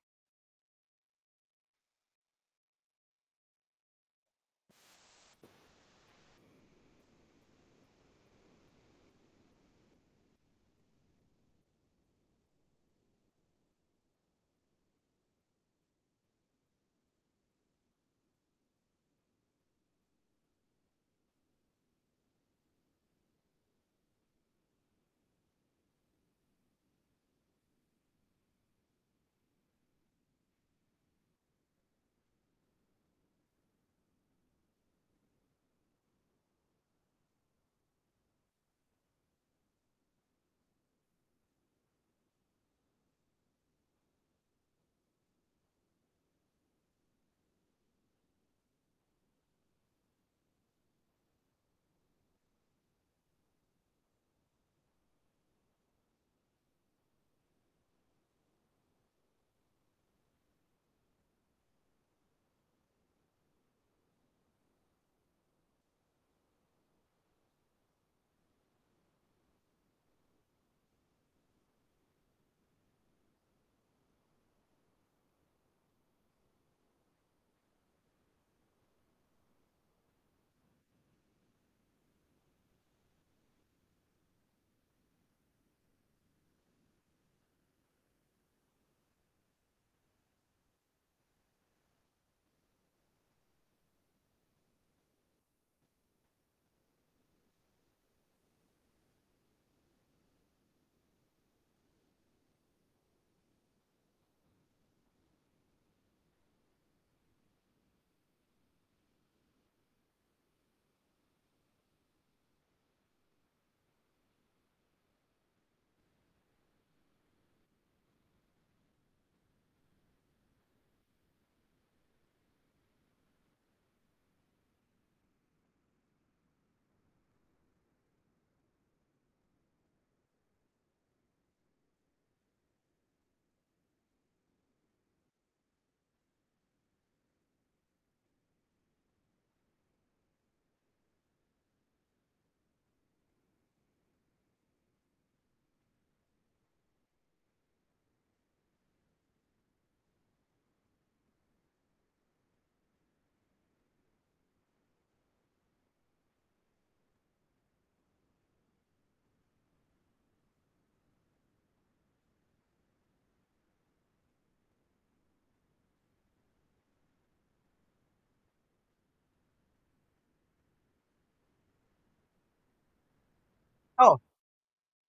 Oh,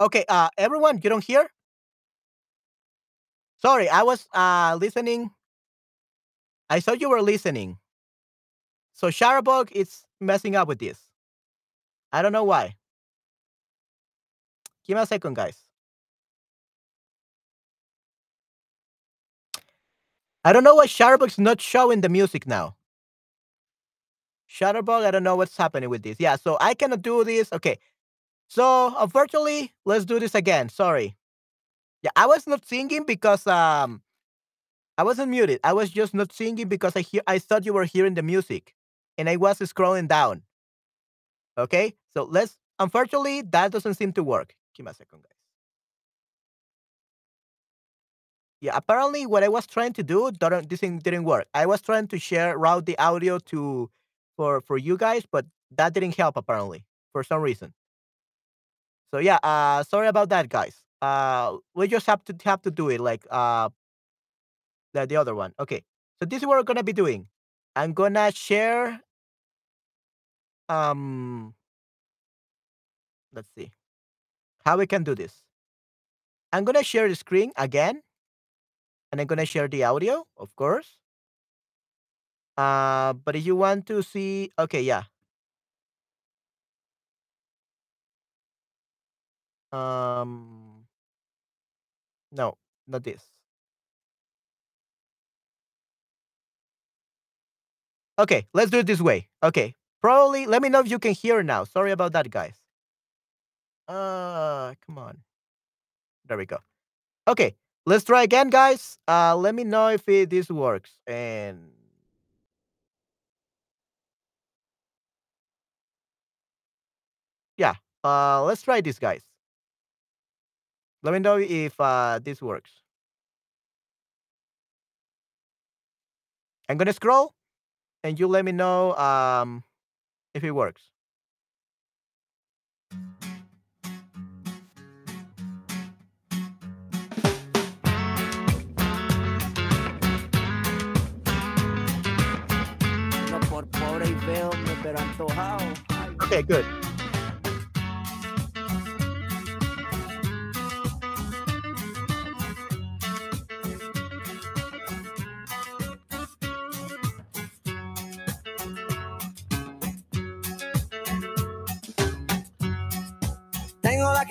okay. Uh, everyone, you don't hear? Sorry, I was uh listening. I thought you were listening. So Shutterbug is messing up with this. I don't know why. Give me a second, guys. I don't know why Shutterbug's not showing the music now. Shutterbug, I don't know what's happening with this. Yeah, so I cannot do this. Okay. So unfortunately, let's do this again. Sorry. Yeah, I was not singing because um I wasn't muted. I was just not singing because I hear I thought you were hearing the music and I was scrolling down. Okay? So let's unfortunately that doesn't seem to work. Give me a second, guys. Yeah, apparently what I was trying to do this thing didn't work. I was trying to share route the audio to for for you guys, but that didn't help apparently for some reason. So yeah, uh, sorry about that, guys. Uh, we just have to have to do it like uh, the the other one. Okay, so this is what we're gonna be doing. I'm gonna share. Um, let's see how we can do this. I'm gonna share the screen again, and I'm gonna share the audio, of course. Uh, but if you want to see, okay, yeah. Um, no, not this. Okay, let's do it this way. Okay, probably. Let me know if you can hear now. Sorry about that, guys. Uh, come on. There we go. Okay, let's try again, guys. Uh, let me know if it, this works. And yeah, uh, let's try this, guys. Let me know if uh, this works. I'm gonna scroll, and you let me know um, if it works. Okay, por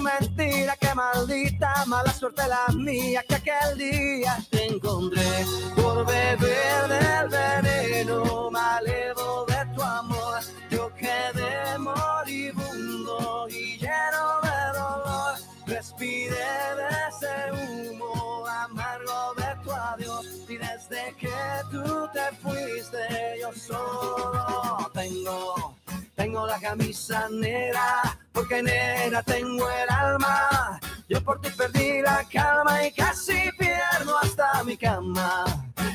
mentira. Que maldita mala suerte la mía que aquel día te encontré por beber del veneno malevo de tu amor. Yo quedé moribundo y lleno de dolor. Respiré de ese humo amargo de tu adiós y desde que tú te fuiste yo solo tengo tengo la camisa negra porque negra tengo el alma yo por ti perdí la calma y casi pierdo hasta mi cama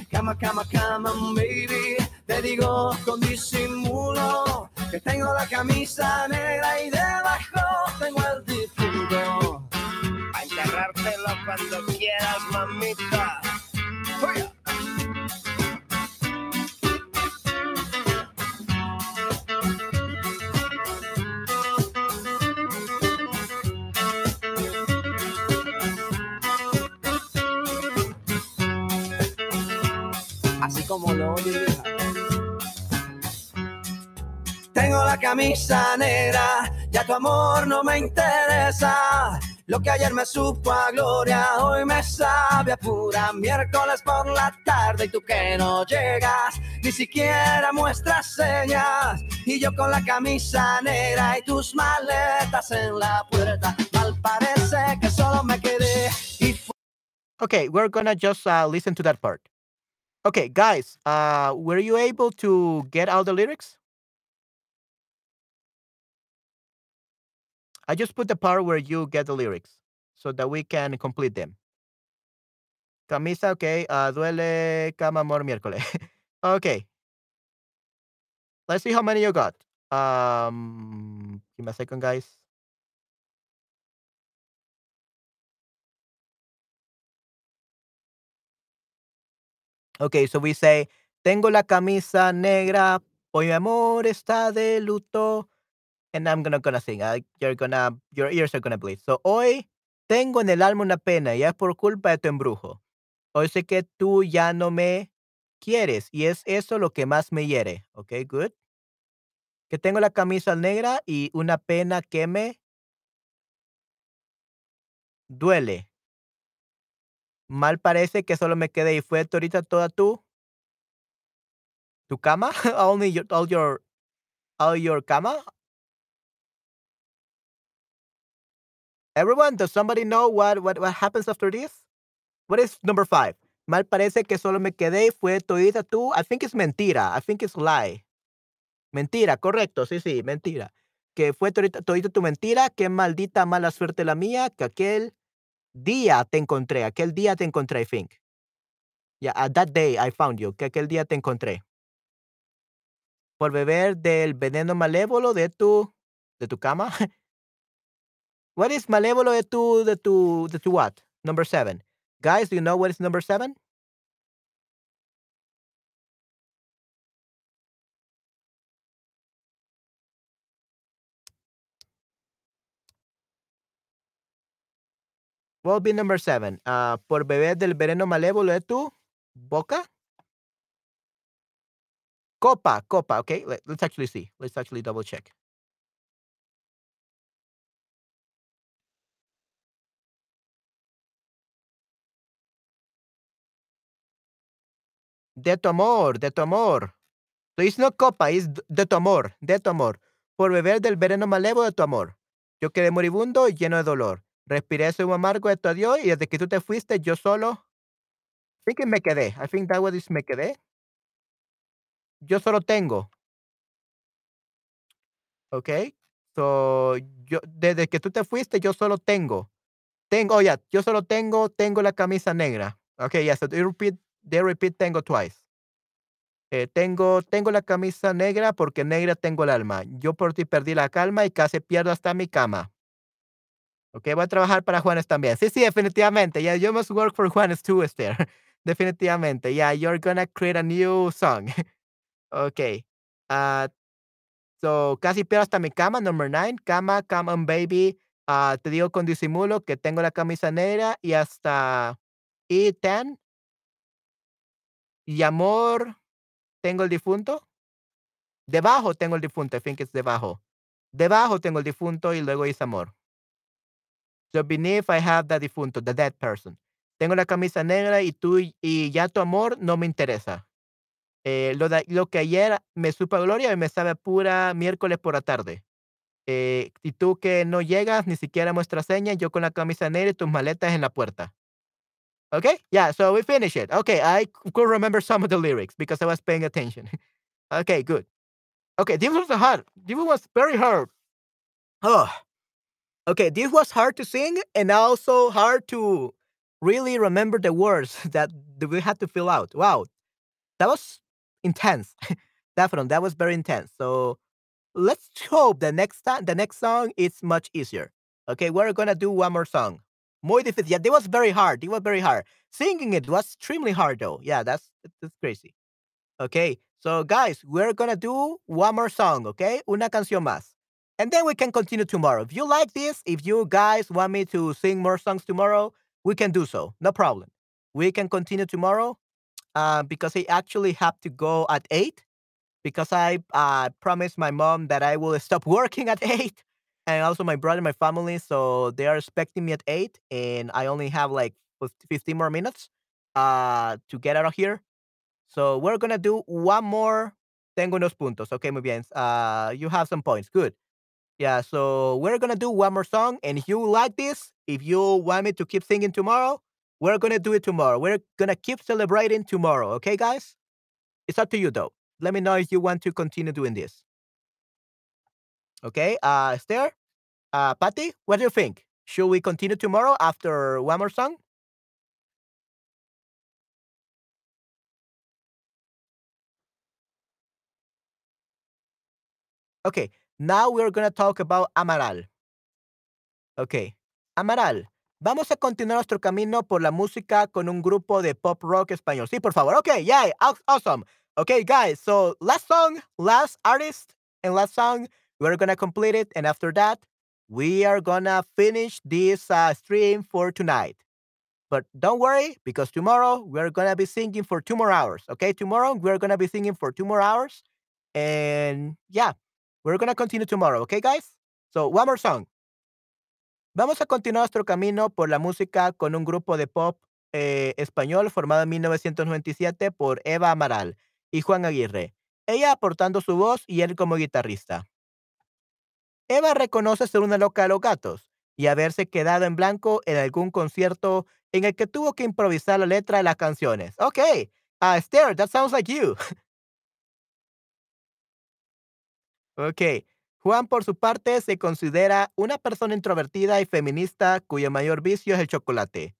cama cama cama baby te digo con disimulo que tengo la camisa negra y debajo tengo el difunto a enterrártelo cuando quieras, mamita. Oiga. Así como lo oye, vieja. Tengo la camisa negra, ya tu amor no me interesa. Lo que ayer me supo a gloria, hoy me sabe a pura miércoles por la tarde y tú que no llegas, ni siquiera muestras señas. Y yo con la camisa negra y tus maletas en la puerta, mal parece que solo me quedé y Okay, we're gonna just uh, listen to that part. Okay, guys, uh, were you able to get all the lyrics? I just put the part where you get the lyrics so that we can complete them. Camisa, okay. Uh, duele, cama, amor, miércoles. okay. Let's see how many you got. Um, give me a second, guys. Okay, so we say, tengo la camisa negra, hoy mi amor está de luto. And I'm gonna, gonna sing. uh, you're gonna, your ears are gonna bleed. So, hoy tengo en el alma una pena y es por culpa de tu embrujo. Hoy sé que tú ya no me quieres y es eso lo que más me hiere. Okay, good. Que tengo la camisa negra y una pena que me duele. Mal parece que solo me quedé y fue ahorita toda tú. Tu cama, only your, all your, all your cama. Everyone, does somebody know what, what, what happens after this? What is number five? Mal parece que solo me quedé y fue todita tú. I think it's mentira. I think it's lie. Mentira, correcto. Sí, sí, mentira. Que fue todita, todita tu mentira. Qué maldita mala suerte la mía. Que aquel día te encontré. Aquel día te encontré, I think. Yeah, at that day I found you. Que aquel día te encontré. Por beber del veneno malévolo de tu, de tu cama. what is malévolo de tu, de tu, de tu what? Number seven. Guys, do you know what is number seven? What be number seven? Uh, por beber del veneno malévolo de tu boca. Copa, copa. Okay, Let, let's actually see. Let's actually double check. De tu amor, de tu amor. So it's not copa, it's de tu amor, de tu amor. Por beber del veneno malévolo de tu amor. Yo quedé moribundo y lleno de dolor. Respiré humo amargo tu adiós y desde que tú te fuiste, yo solo. I think me quedé. I think that was me quedé. Yo solo tengo. Okay. So, yo, desde que tú te fuiste, yo solo tengo. Tengo, oh yeah, yo solo tengo, tengo la camisa negra. Okay, yeah, so they repeat, they repeat tengo twice. Eh, tengo, tengo la camisa negra porque negra tengo el alma. Yo por ti perdí la calma y casi pierdo hasta mi cama. Ok, voy a trabajar para Juanes también. Sí, sí, definitivamente. Yeah, you must work for Juanes too, Esther. definitivamente. Yeah, you're gonna create a new song. ok. Ah, so, casi pierdo hasta mi cama, number nine. Cama, come on, baby. Ah, te digo con disimulo que tengo la camisa negra y hasta y ten. Y amor, tengo el difunto. Debajo tengo el difunto. I think it's debajo. Debajo tengo el difunto y luego es amor. So beneath I have the difunto, the dead person. Tengo la camisa negra y tú y ya tu amor no me interesa. Eh, lo, que ayer me supo a gloria y me sabe pura miércoles por la tarde. Eh, y tú que no llegas ni siquiera muestra seña, yo con la camisa negra y tus maletas en la puerta. Okay? Yeah, so we finish it. Okay, I could remember some of the lyrics because I was paying attention. okay, good. Okay, this was hard. This was very hard. Oh. Okay, this was hard to sing and also hard to really remember the words that we had to fill out. Wow, that was intense. Definitely, that was very intense. So let's hope the next time, the next song is much easier. Okay, we're gonna do one more song. Muy difícil. Yeah, it was very hard. It was very hard. Singing it was extremely hard though. Yeah, that's that's crazy. Okay, so guys, we're gonna do one more song. Okay, una canción más. And then we can continue tomorrow. If you like this, if you guys want me to sing more songs tomorrow, we can do so. No problem. We can continue tomorrow uh, because I actually have to go at 8 because I uh, promised my mom that I will stop working at 8 and also my brother, my family. So they are expecting me at 8 and I only have like 15 more minutes uh, to get out of here. So we're going to do one more. Tengo unos puntos. Okay, muy bien. Uh, you have some points. Good. Yeah, so we're gonna do one more song, and if you like this, if you want me to keep singing tomorrow, we're gonna do it tomorrow. We're gonna keep celebrating tomorrow, okay, guys? It's up to you though. Let me know if you want to continue doing this. Okay, uh, Esther, uh, Patty, what do you think? Should we continue tomorrow after one more song? Okay, now we're gonna talk about Amaral. Ok. Amaral, vamos a continuar nuestro camino por la música con un grupo de pop rock español. Sí, por favor. Ok, aw- awesome. Okay, guys, so last song, last artist, and last song, we're gonna complete it. And after that, we are gonna finish this uh, stream for tonight. But don't worry, because tomorrow we're gonna be singing for two more hours. Okay, tomorrow we're gonna be singing for two more hours. And yeah, we're gonna continue tomorrow. Okay, guys? So, one more song. Vamos a continuar nuestro camino por la música con un grupo de pop eh, español formado en 1997 por Eva Amaral y Juan Aguirre, ella aportando su voz y él como guitarrista. Eva reconoce ser una loca de los gatos y haberse quedado en blanco en algún concierto en el que tuvo que improvisar la letra de las canciones. Okay, uh, Esther, that sounds like you. ok. Juan, por su parte, se considera una persona introvertida y feminista cuyo mayor vicio es el chocolate.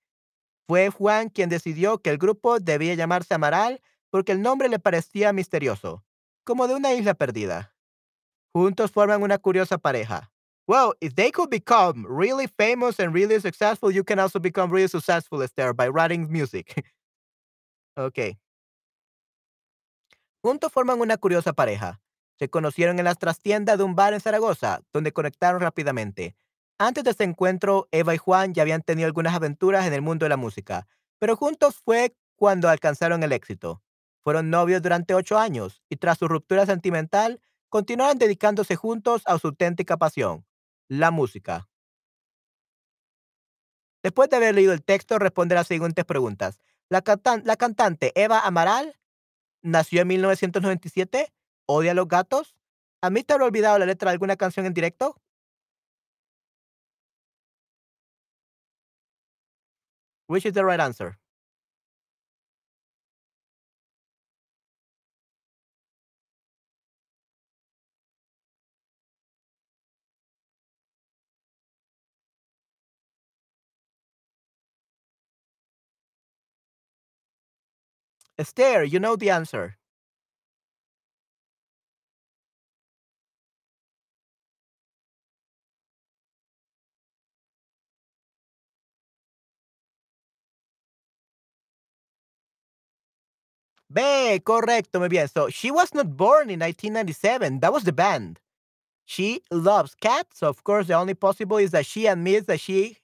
Fue Juan quien decidió que el grupo debía llamarse Amaral porque el nombre le parecía misterioso, como de una isla perdida. Juntos forman una curiosa pareja. Well, if they could become really famous and really successful, you can also become really successful, Esther, by writing music. ok. Juntos forman una curiosa pareja. Se conocieron en las trastiendas de un bar en Zaragoza, donde conectaron rápidamente. Antes de ese encuentro, Eva y Juan ya habían tenido algunas aventuras en el mundo de la música, pero juntos fue cuando alcanzaron el éxito. Fueron novios durante ocho años y tras su ruptura sentimental, continuaron dedicándose juntos a su auténtica pasión, la música. Después de haber leído el texto, responde las siguientes preguntas. La, la cantante Eva Amaral nació en 1997 ¿Odia a los gatos? ¿A mí te habrá olvidado la letra de alguna canción en directo? Which is the right answer? Esther, you know the answer. B, correcto, muy bien. So she was not born in 1997. That was the band. She loves cats. So of course, the only possible is that she admits that she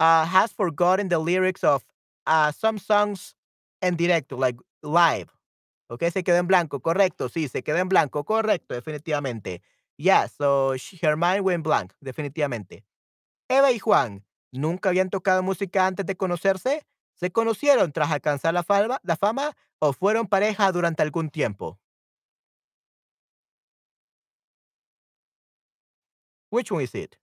uh, has forgotten the lyrics of uh, some songs en directo, like live. Ok, se quedó en blanco, correcto. Sí, se quedó en blanco, correcto, definitivamente. Yeah, so she, her mind went blank, definitivamente. Eva y Juan, ¿nunca habían tocado música antes de conocerse? ¿Se conocieron tras alcanzar la fama, o fueron pareja durante algún tiempo? Which one is it?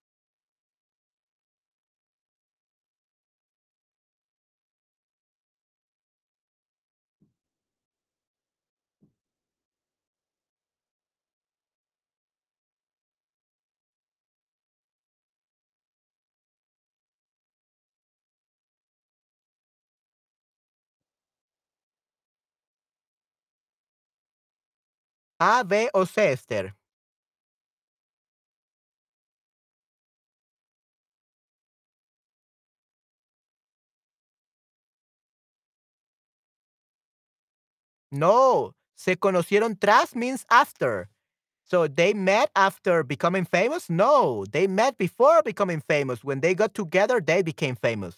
A, B o C, Esther. No, se conocieron tras means after. So they met after becoming famous? No, they met before becoming famous. When they got together, they became famous.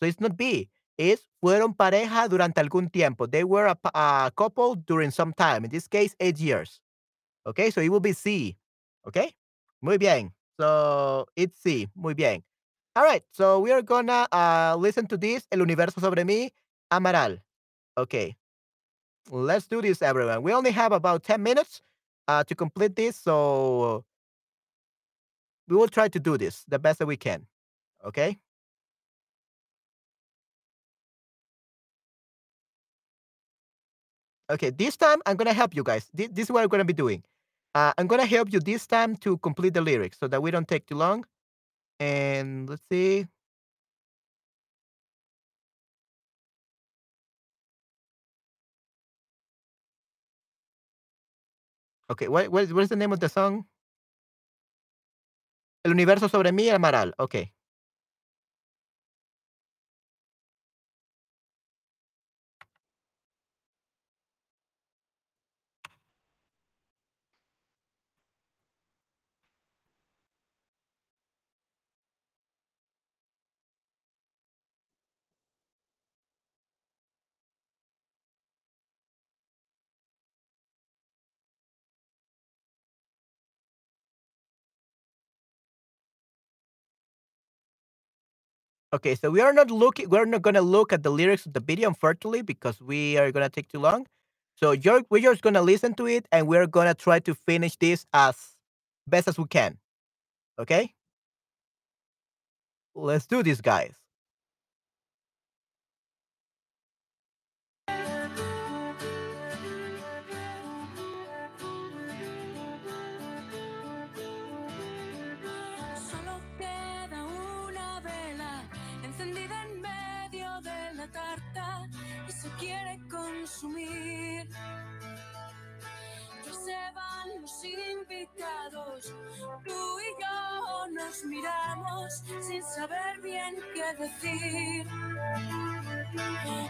So it's not B. It's fueron pareja durante algún tiempo. They were a, a couple during some time. In this case, eight years. Okay, so it will be C. Okay, muy bien. So it's C. Muy bien. All right, so we are gonna uh, listen to this. El universo sobre mí, Amaral. Okay. Let's do this, everyone. We only have about 10 minutes uh, to complete this, so we will try to do this the best that we can. Okay? Okay, this time I'm going to help you guys. This, this is what I'm going to be doing. Uh, I'm going to help you this time to complete the lyrics so that we don't take too long. And let's see. Okay, what, what, is, what is the name of the song? El universo sobre mí, Amaral. Okay. Okay, so we are not looking. We're not gonna look at the lyrics of the video, unfortunately, because we are gonna take too long. So you're, we're just gonna listen to it, and we're gonna try to finish this as best as we can. Okay. Let's do this, guys. Consumir. Ya se van los invitados, tú y yo nos miramos sin saber bien qué decir.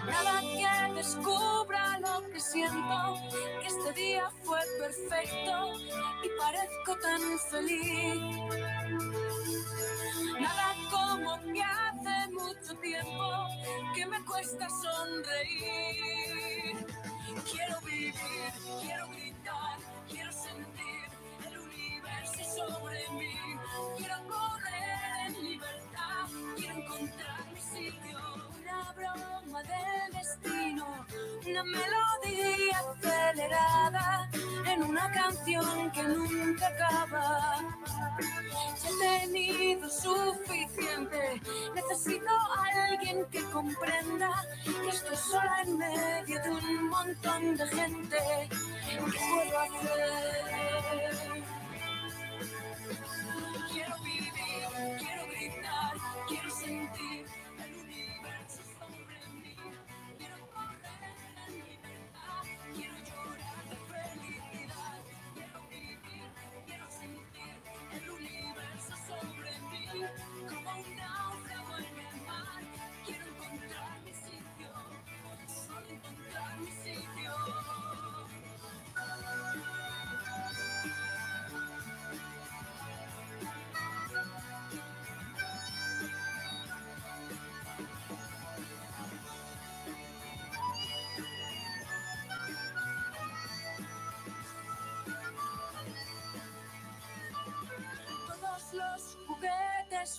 Nada que descubra lo que siento, que este día fue perfecto y parezco tan feliz. Nada como que hace mucho tiempo que me cuesta sonreír. Quiero vivir, quiero gritar, quiero sentir el universo sobre mí. Quiero correr en libertad, quiero encontrar mi sitio. Una broma del destino, una melodía acelerada en una canción que nunca acaba. Ya he tenido suficiente. Necesito a alguien que comprenda que estoy sola en medio de un montón de gente. ¿Qué puedo hacer?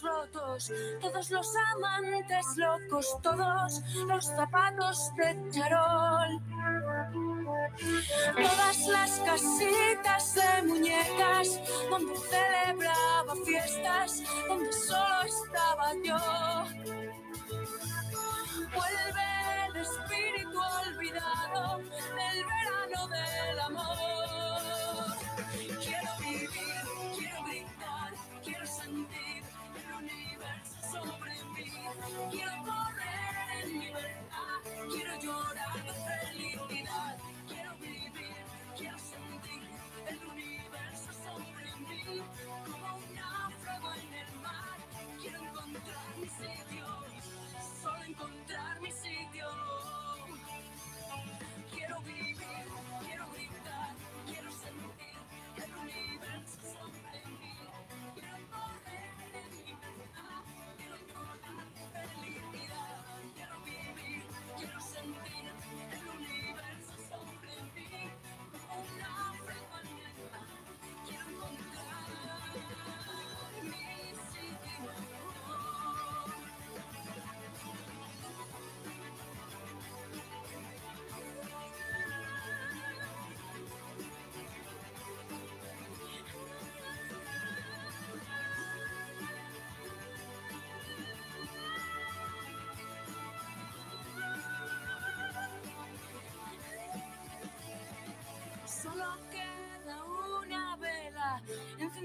Rotos, todos los amantes locos, todos los zapatos de charol. Todas las casitas de muñecas donde celebraba fiestas, donde solo estaba yo. Vuelve el espíritu olvidado del verano del amor. You.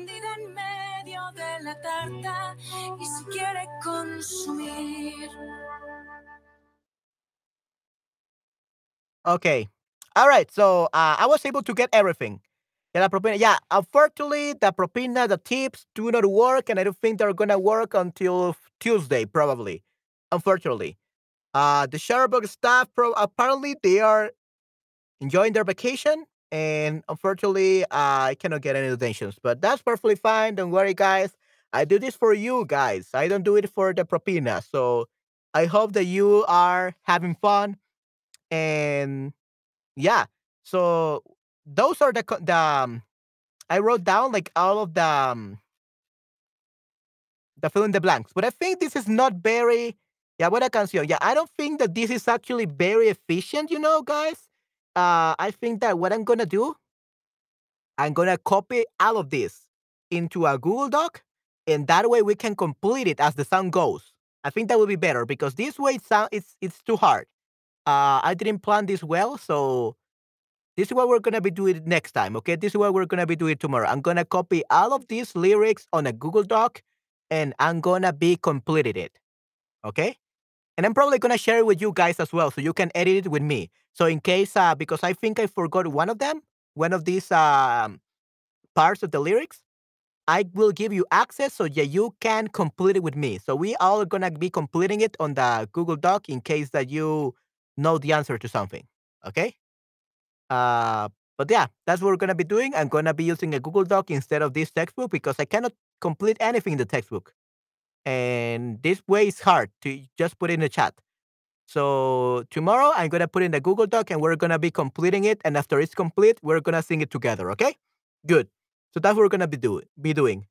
En medio de la tarta y se quiere consumir. Okay. All right. So uh, I was able to get everything. Yeah, la propina. Yeah, unfortunately, the propina, the tips do not work, and I don't think they're gonna work until Tuesday, probably. Unfortunately, uh, the Shutterbug staff, pro- apparently, they are enjoying their vacation, and unfortunately, I cannot get any donations. But that's perfectly fine. Don't worry, guys. I do this for you guys. I don't do it for the propina. So I hope that you are having fun and yeah so those are the the um, i wrote down like all of the um, the fill in the blanks but i think this is not very yeah buena canción yeah i don't think that this is actually very efficient you know guys uh i think that what i'm gonna do i'm gonna copy all of this into a google doc and that way we can complete it as the song goes. I think that would be better because this way it sound it's it's too hard. Uh, I didn't plan this well, so this is what we're gonna be doing next time. Okay, this is what we're gonna be doing tomorrow. I'm gonna copy all of these lyrics on a Google Doc, and I'm gonna be completed it. Okay, and I'm probably gonna share it with you guys as well, so you can edit it with me. So in case, uh, because I think I forgot one of them, one of these um, parts of the lyrics, I will give you access so that you can complete it with me. So we all are gonna be completing it on the Google Doc in case that you know the answer to something. Okay. Uh, but yeah, that's what we're gonna be doing. I'm gonna be using a Google Doc instead of this textbook because I cannot complete anything in the textbook, and this way it's hard to just put in the chat. So tomorrow I'm gonna put in the Google Doc and we're gonna be completing it. And after it's complete, we're gonna sing it together. Okay? Good. So that's what we're gonna be doing. Be doing.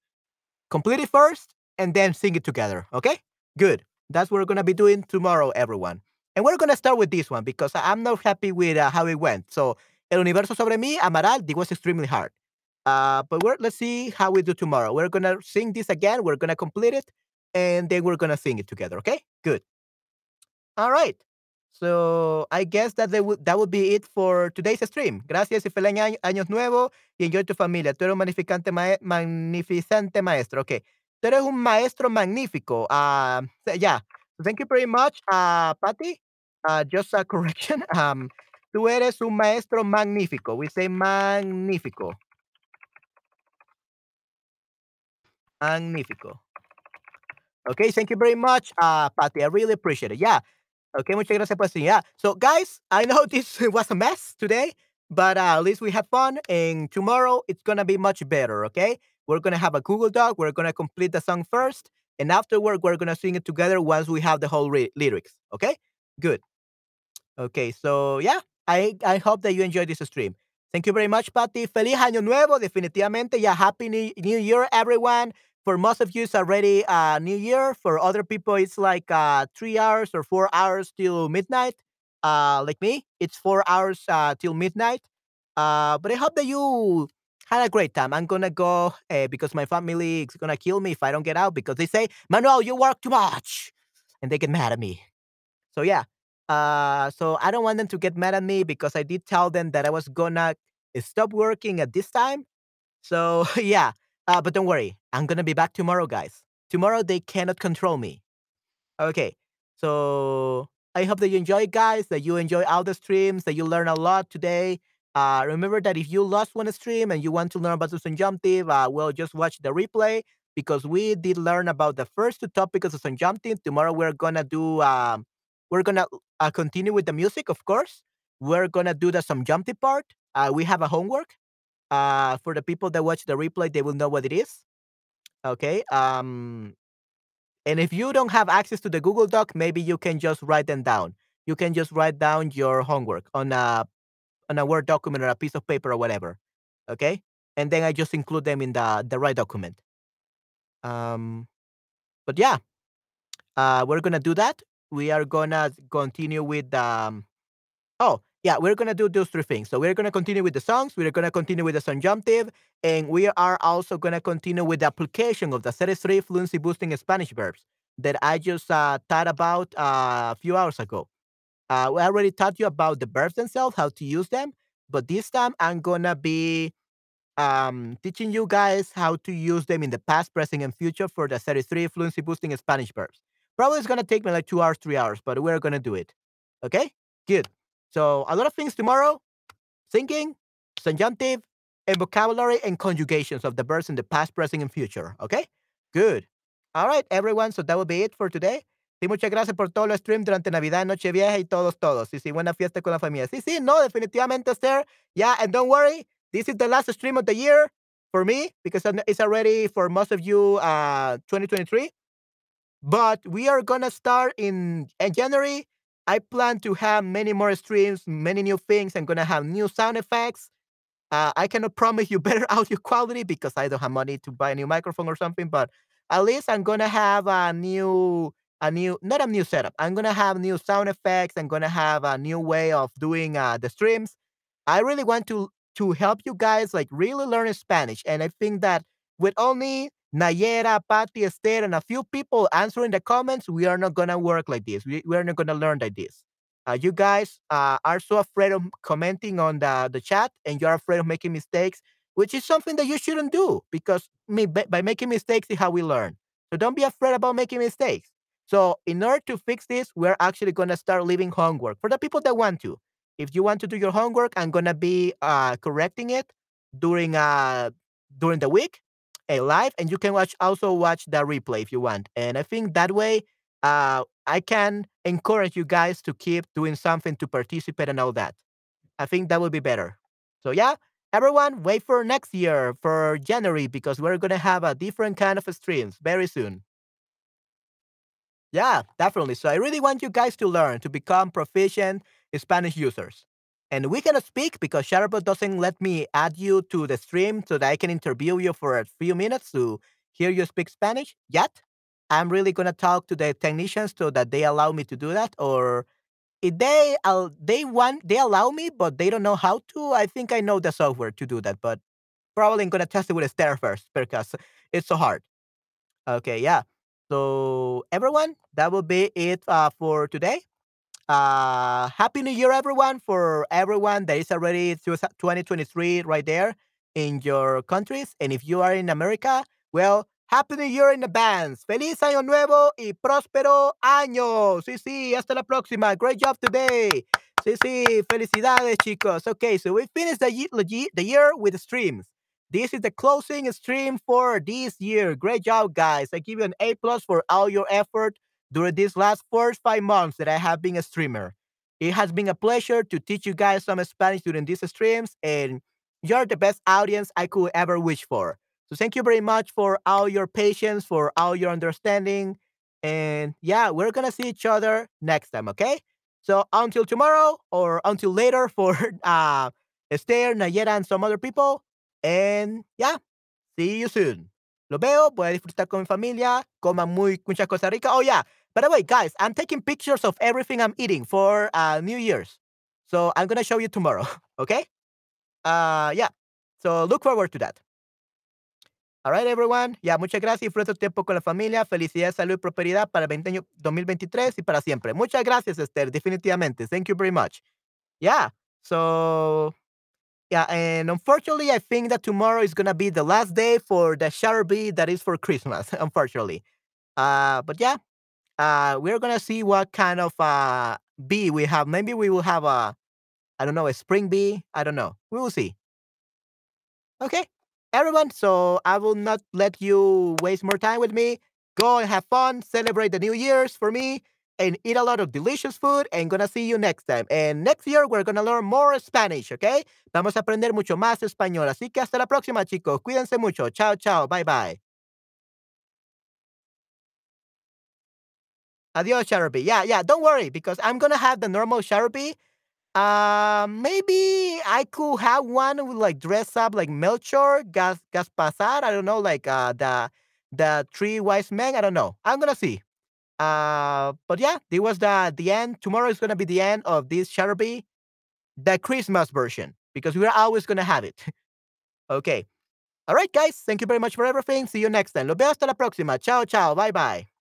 Complete it first and then sing it together. Okay? Good. That's what we're gonna be doing tomorrow, everyone. And we're gonna start with this one because I'm not happy with uh, how it went. So El Universo sobre mí, Amaral, it was extremely hard. Uh, but let's see how we do tomorrow. We're gonna sing this again. We're gonna complete it, and then we're gonna sing it together. Okay? Good. All right. So I guess that they would that would be it for today's stream. Gracias y feliz año, años nuevo y enjoy tu familia. Tú eres un magnificante mae- magnificente maestro. Okay. Tú eres un maestro magnífico. Uh, yeah. Thank you very much, uh, Patty. Uh, just a correction. Um, tú eres un maestro magnífico. We say magnífico. Magnífico. Okay, thank you very much, uh, Patty. I really appreciate it. Yeah. Okay, muchas gracias por. Yeah. So, guys, I know this was a mess today, but uh, at least we had fun. And tomorrow it's gonna be much better. Okay, we're gonna have a Google Doc. We're gonna complete the song first, and afterward we're gonna sing it together once we have the whole lyrics. Okay, good. Okay, so yeah, I I hope that you enjoyed this stream. Thank you very much, Patty. Feliz Año Nuevo, definitivamente. Yeah, Happy New Year, everyone. For most of you, it's already uh, New Year. For other people, it's like uh, three hours or four hours till midnight. Uh, like me, it's four hours uh, till midnight. Uh, but I hope that you had a great time. I'm gonna go uh, because my family is gonna kill me if I don't get out because they say, Manuel, you work too much, and they get mad at me. So yeah, uh, so I don't want them to get mad at me because I did tell them that I was gonna stop working at this time. So yeah, uh, but don't worry, I'm gonna be back tomorrow, guys. Tomorrow they cannot control me. Okay, so I hope that you enjoy, guys. That you enjoy all the streams. That you learn a lot today. Uh, remember that if you lost one stream and you want to learn about the subjunctive, uh, well, just watch the replay because we did learn about the first two topics of subjunctive. Tomorrow we're gonna do. Um, we're gonna uh, continue with the music, of course. We're gonna do the subjunctive part. Uh, we have a homework. Uh, for the people that watch the replay, they will know what it is. Okay. Um, and if you don't have access to the Google Doc, maybe you can just write them down. You can just write down your homework on a on a Word document or a piece of paper or whatever. Okay, and then I just include them in the the right document. Um, but yeah, uh, we're gonna do that. We are gonna continue with um. Oh yeah, we're gonna do those three things. So we're gonna continue with the songs. We're gonna continue with the subjunctive, and we are also gonna continue with the application of the series three fluency boosting Spanish verbs that I just uh, thought about uh, a few hours ago. Uh, we already taught you about the verbs themselves, how to use them, but this time I'm gonna be um, teaching you guys how to use them in the past, present, and future for the series three fluency boosting Spanish verbs. Probably it's gonna take me like two hours, three hours, but we're gonna do it. Okay, good. So a lot of things tomorrow: thinking, subjunctive, and vocabulary and conjugations of the verbs in the past, present, and future. Okay, good. All right, everyone. So that will be it for today. Sí, muchas gracias por todo el stream durante Navidad, Nochevieja y todos, todos. Sí, sí, buena fiesta con la familia. Sí, sí, no, definitivamente, Esther. Yeah, and don't worry, this is the last stream of the year for me because it's already for most of you uh 2023. But we are gonna start in, in January. I plan to have many more streams, many new things. I'm gonna have new sound effects. Uh, I cannot promise you better audio quality because I don't have money to buy a new microphone or something. But at least I'm gonna have a new, a new, not a new setup. I'm gonna have new sound effects. I'm gonna have a new way of doing uh, the streams. I really want to to help you guys like really learn Spanish, and I think that with only Nayera, Patty, Esther, and a few people answering the comments, we are not gonna work like this. We, we are not gonna learn like this. Uh, you guys uh, are so afraid of commenting on the, the chat and you're afraid of making mistakes, which is something that you shouldn't do because me, by making mistakes is how we learn. So don't be afraid about making mistakes. So in order to fix this, we're actually going to start leaving homework for the people that want to. If you want to do your homework, I'm going to be uh, correcting it during uh, during the week, a live, and you can watch also watch the replay if you want. And I think that way, uh, I can encourage you guys to keep doing something to participate and all that. I think that would be better. So yeah, everyone, wait for next year for January because we're gonna have a different kind of streams very soon. Yeah, definitely. So I really want you guys to learn to become proficient Spanish users. And we cannot speak because Shutterbot doesn't let me add you to the stream so that I can interview you for a few minutes to hear you speak Spanish yet. I'm really gonna talk to the technicians so that they allow me to do that. Or if they they want they allow me, but they don't know how to. I think I know the software to do that, but probably I'm gonna test it with a Esther first because it's so hard. Okay, yeah. So everyone, that will be it uh, for today. Uh, happy New Year, everyone! For everyone that is already 2023 right there in your countries, and if you are in America, well, Happy New Year in advance. Feliz Año Nuevo y próspero año. Sí, sí, hasta la próxima. Great job today. Sí, sí, felicidades, chicos. Okay, so we finished the, the year with streams. This is the closing stream for this year. Great job, guys. I give you an A plus for all your effort during these last four or five months that I have been a streamer. It has been a pleasure to teach you guys some Spanish during these streams, and you're the best audience I could ever wish for. So thank you very much for all your patience, for all your understanding. And yeah, we're going to see each other next time, okay? So until tomorrow or until later for uh, Esther, Nayera, and some other people. And yeah, see you soon. Lo veo, voy a disfrutar con mi familia, coman muy, muchas cosas ricas. Oh yeah, by the way, guys, I'm taking pictures of everything I'm eating for uh, New Year's. So I'm going to show you tomorrow, okay? Uh, yeah, so look forward to that. All right, everyone. Ya, muchas gracias. Disfruta tu tiempo con la familia. Felicidad, salud y prosperidad para el año 2023 y para siempre. Muchas gracias, Esther. Definitivamente. Thank you very much. Yeah. So, yeah. And unfortunately, I think that tomorrow is going to be the last day for the Sharpie that is for Christmas, unfortunately. Uh, but yeah, uh, we're to see what kind of uh, bee we have. Maybe we will have a, I don't know, a spring bee. I don't know. We will see. Okay everyone. So I will not let you waste more time with me. Go and have fun, celebrate the New Year's for me, and eat a lot of delicious food. And gonna see you next time. And next year we're gonna learn more Spanish, okay? Vamos a aprender mucho más español. Así que hasta la próxima, chicos. Cuídense mucho. Chao, chao. Bye, bye. Adios, Sharpie. Yeah, yeah. Don't worry because I'm gonna have the normal Sharpie uh, maybe I could have one with like dress up like Melchor, Gas Gaspasar. I don't know, like uh the the three wise men. I don't know. I'm gonna see. Uh, but yeah, this was the the end. Tomorrow is gonna be the end of this Sharpie, the Christmas version, because we're always gonna have it. okay. All right, guys. Thank you very much for everything. See you next time. Lo veo hasta la próxima. Ciao, ciao. Bye, bye.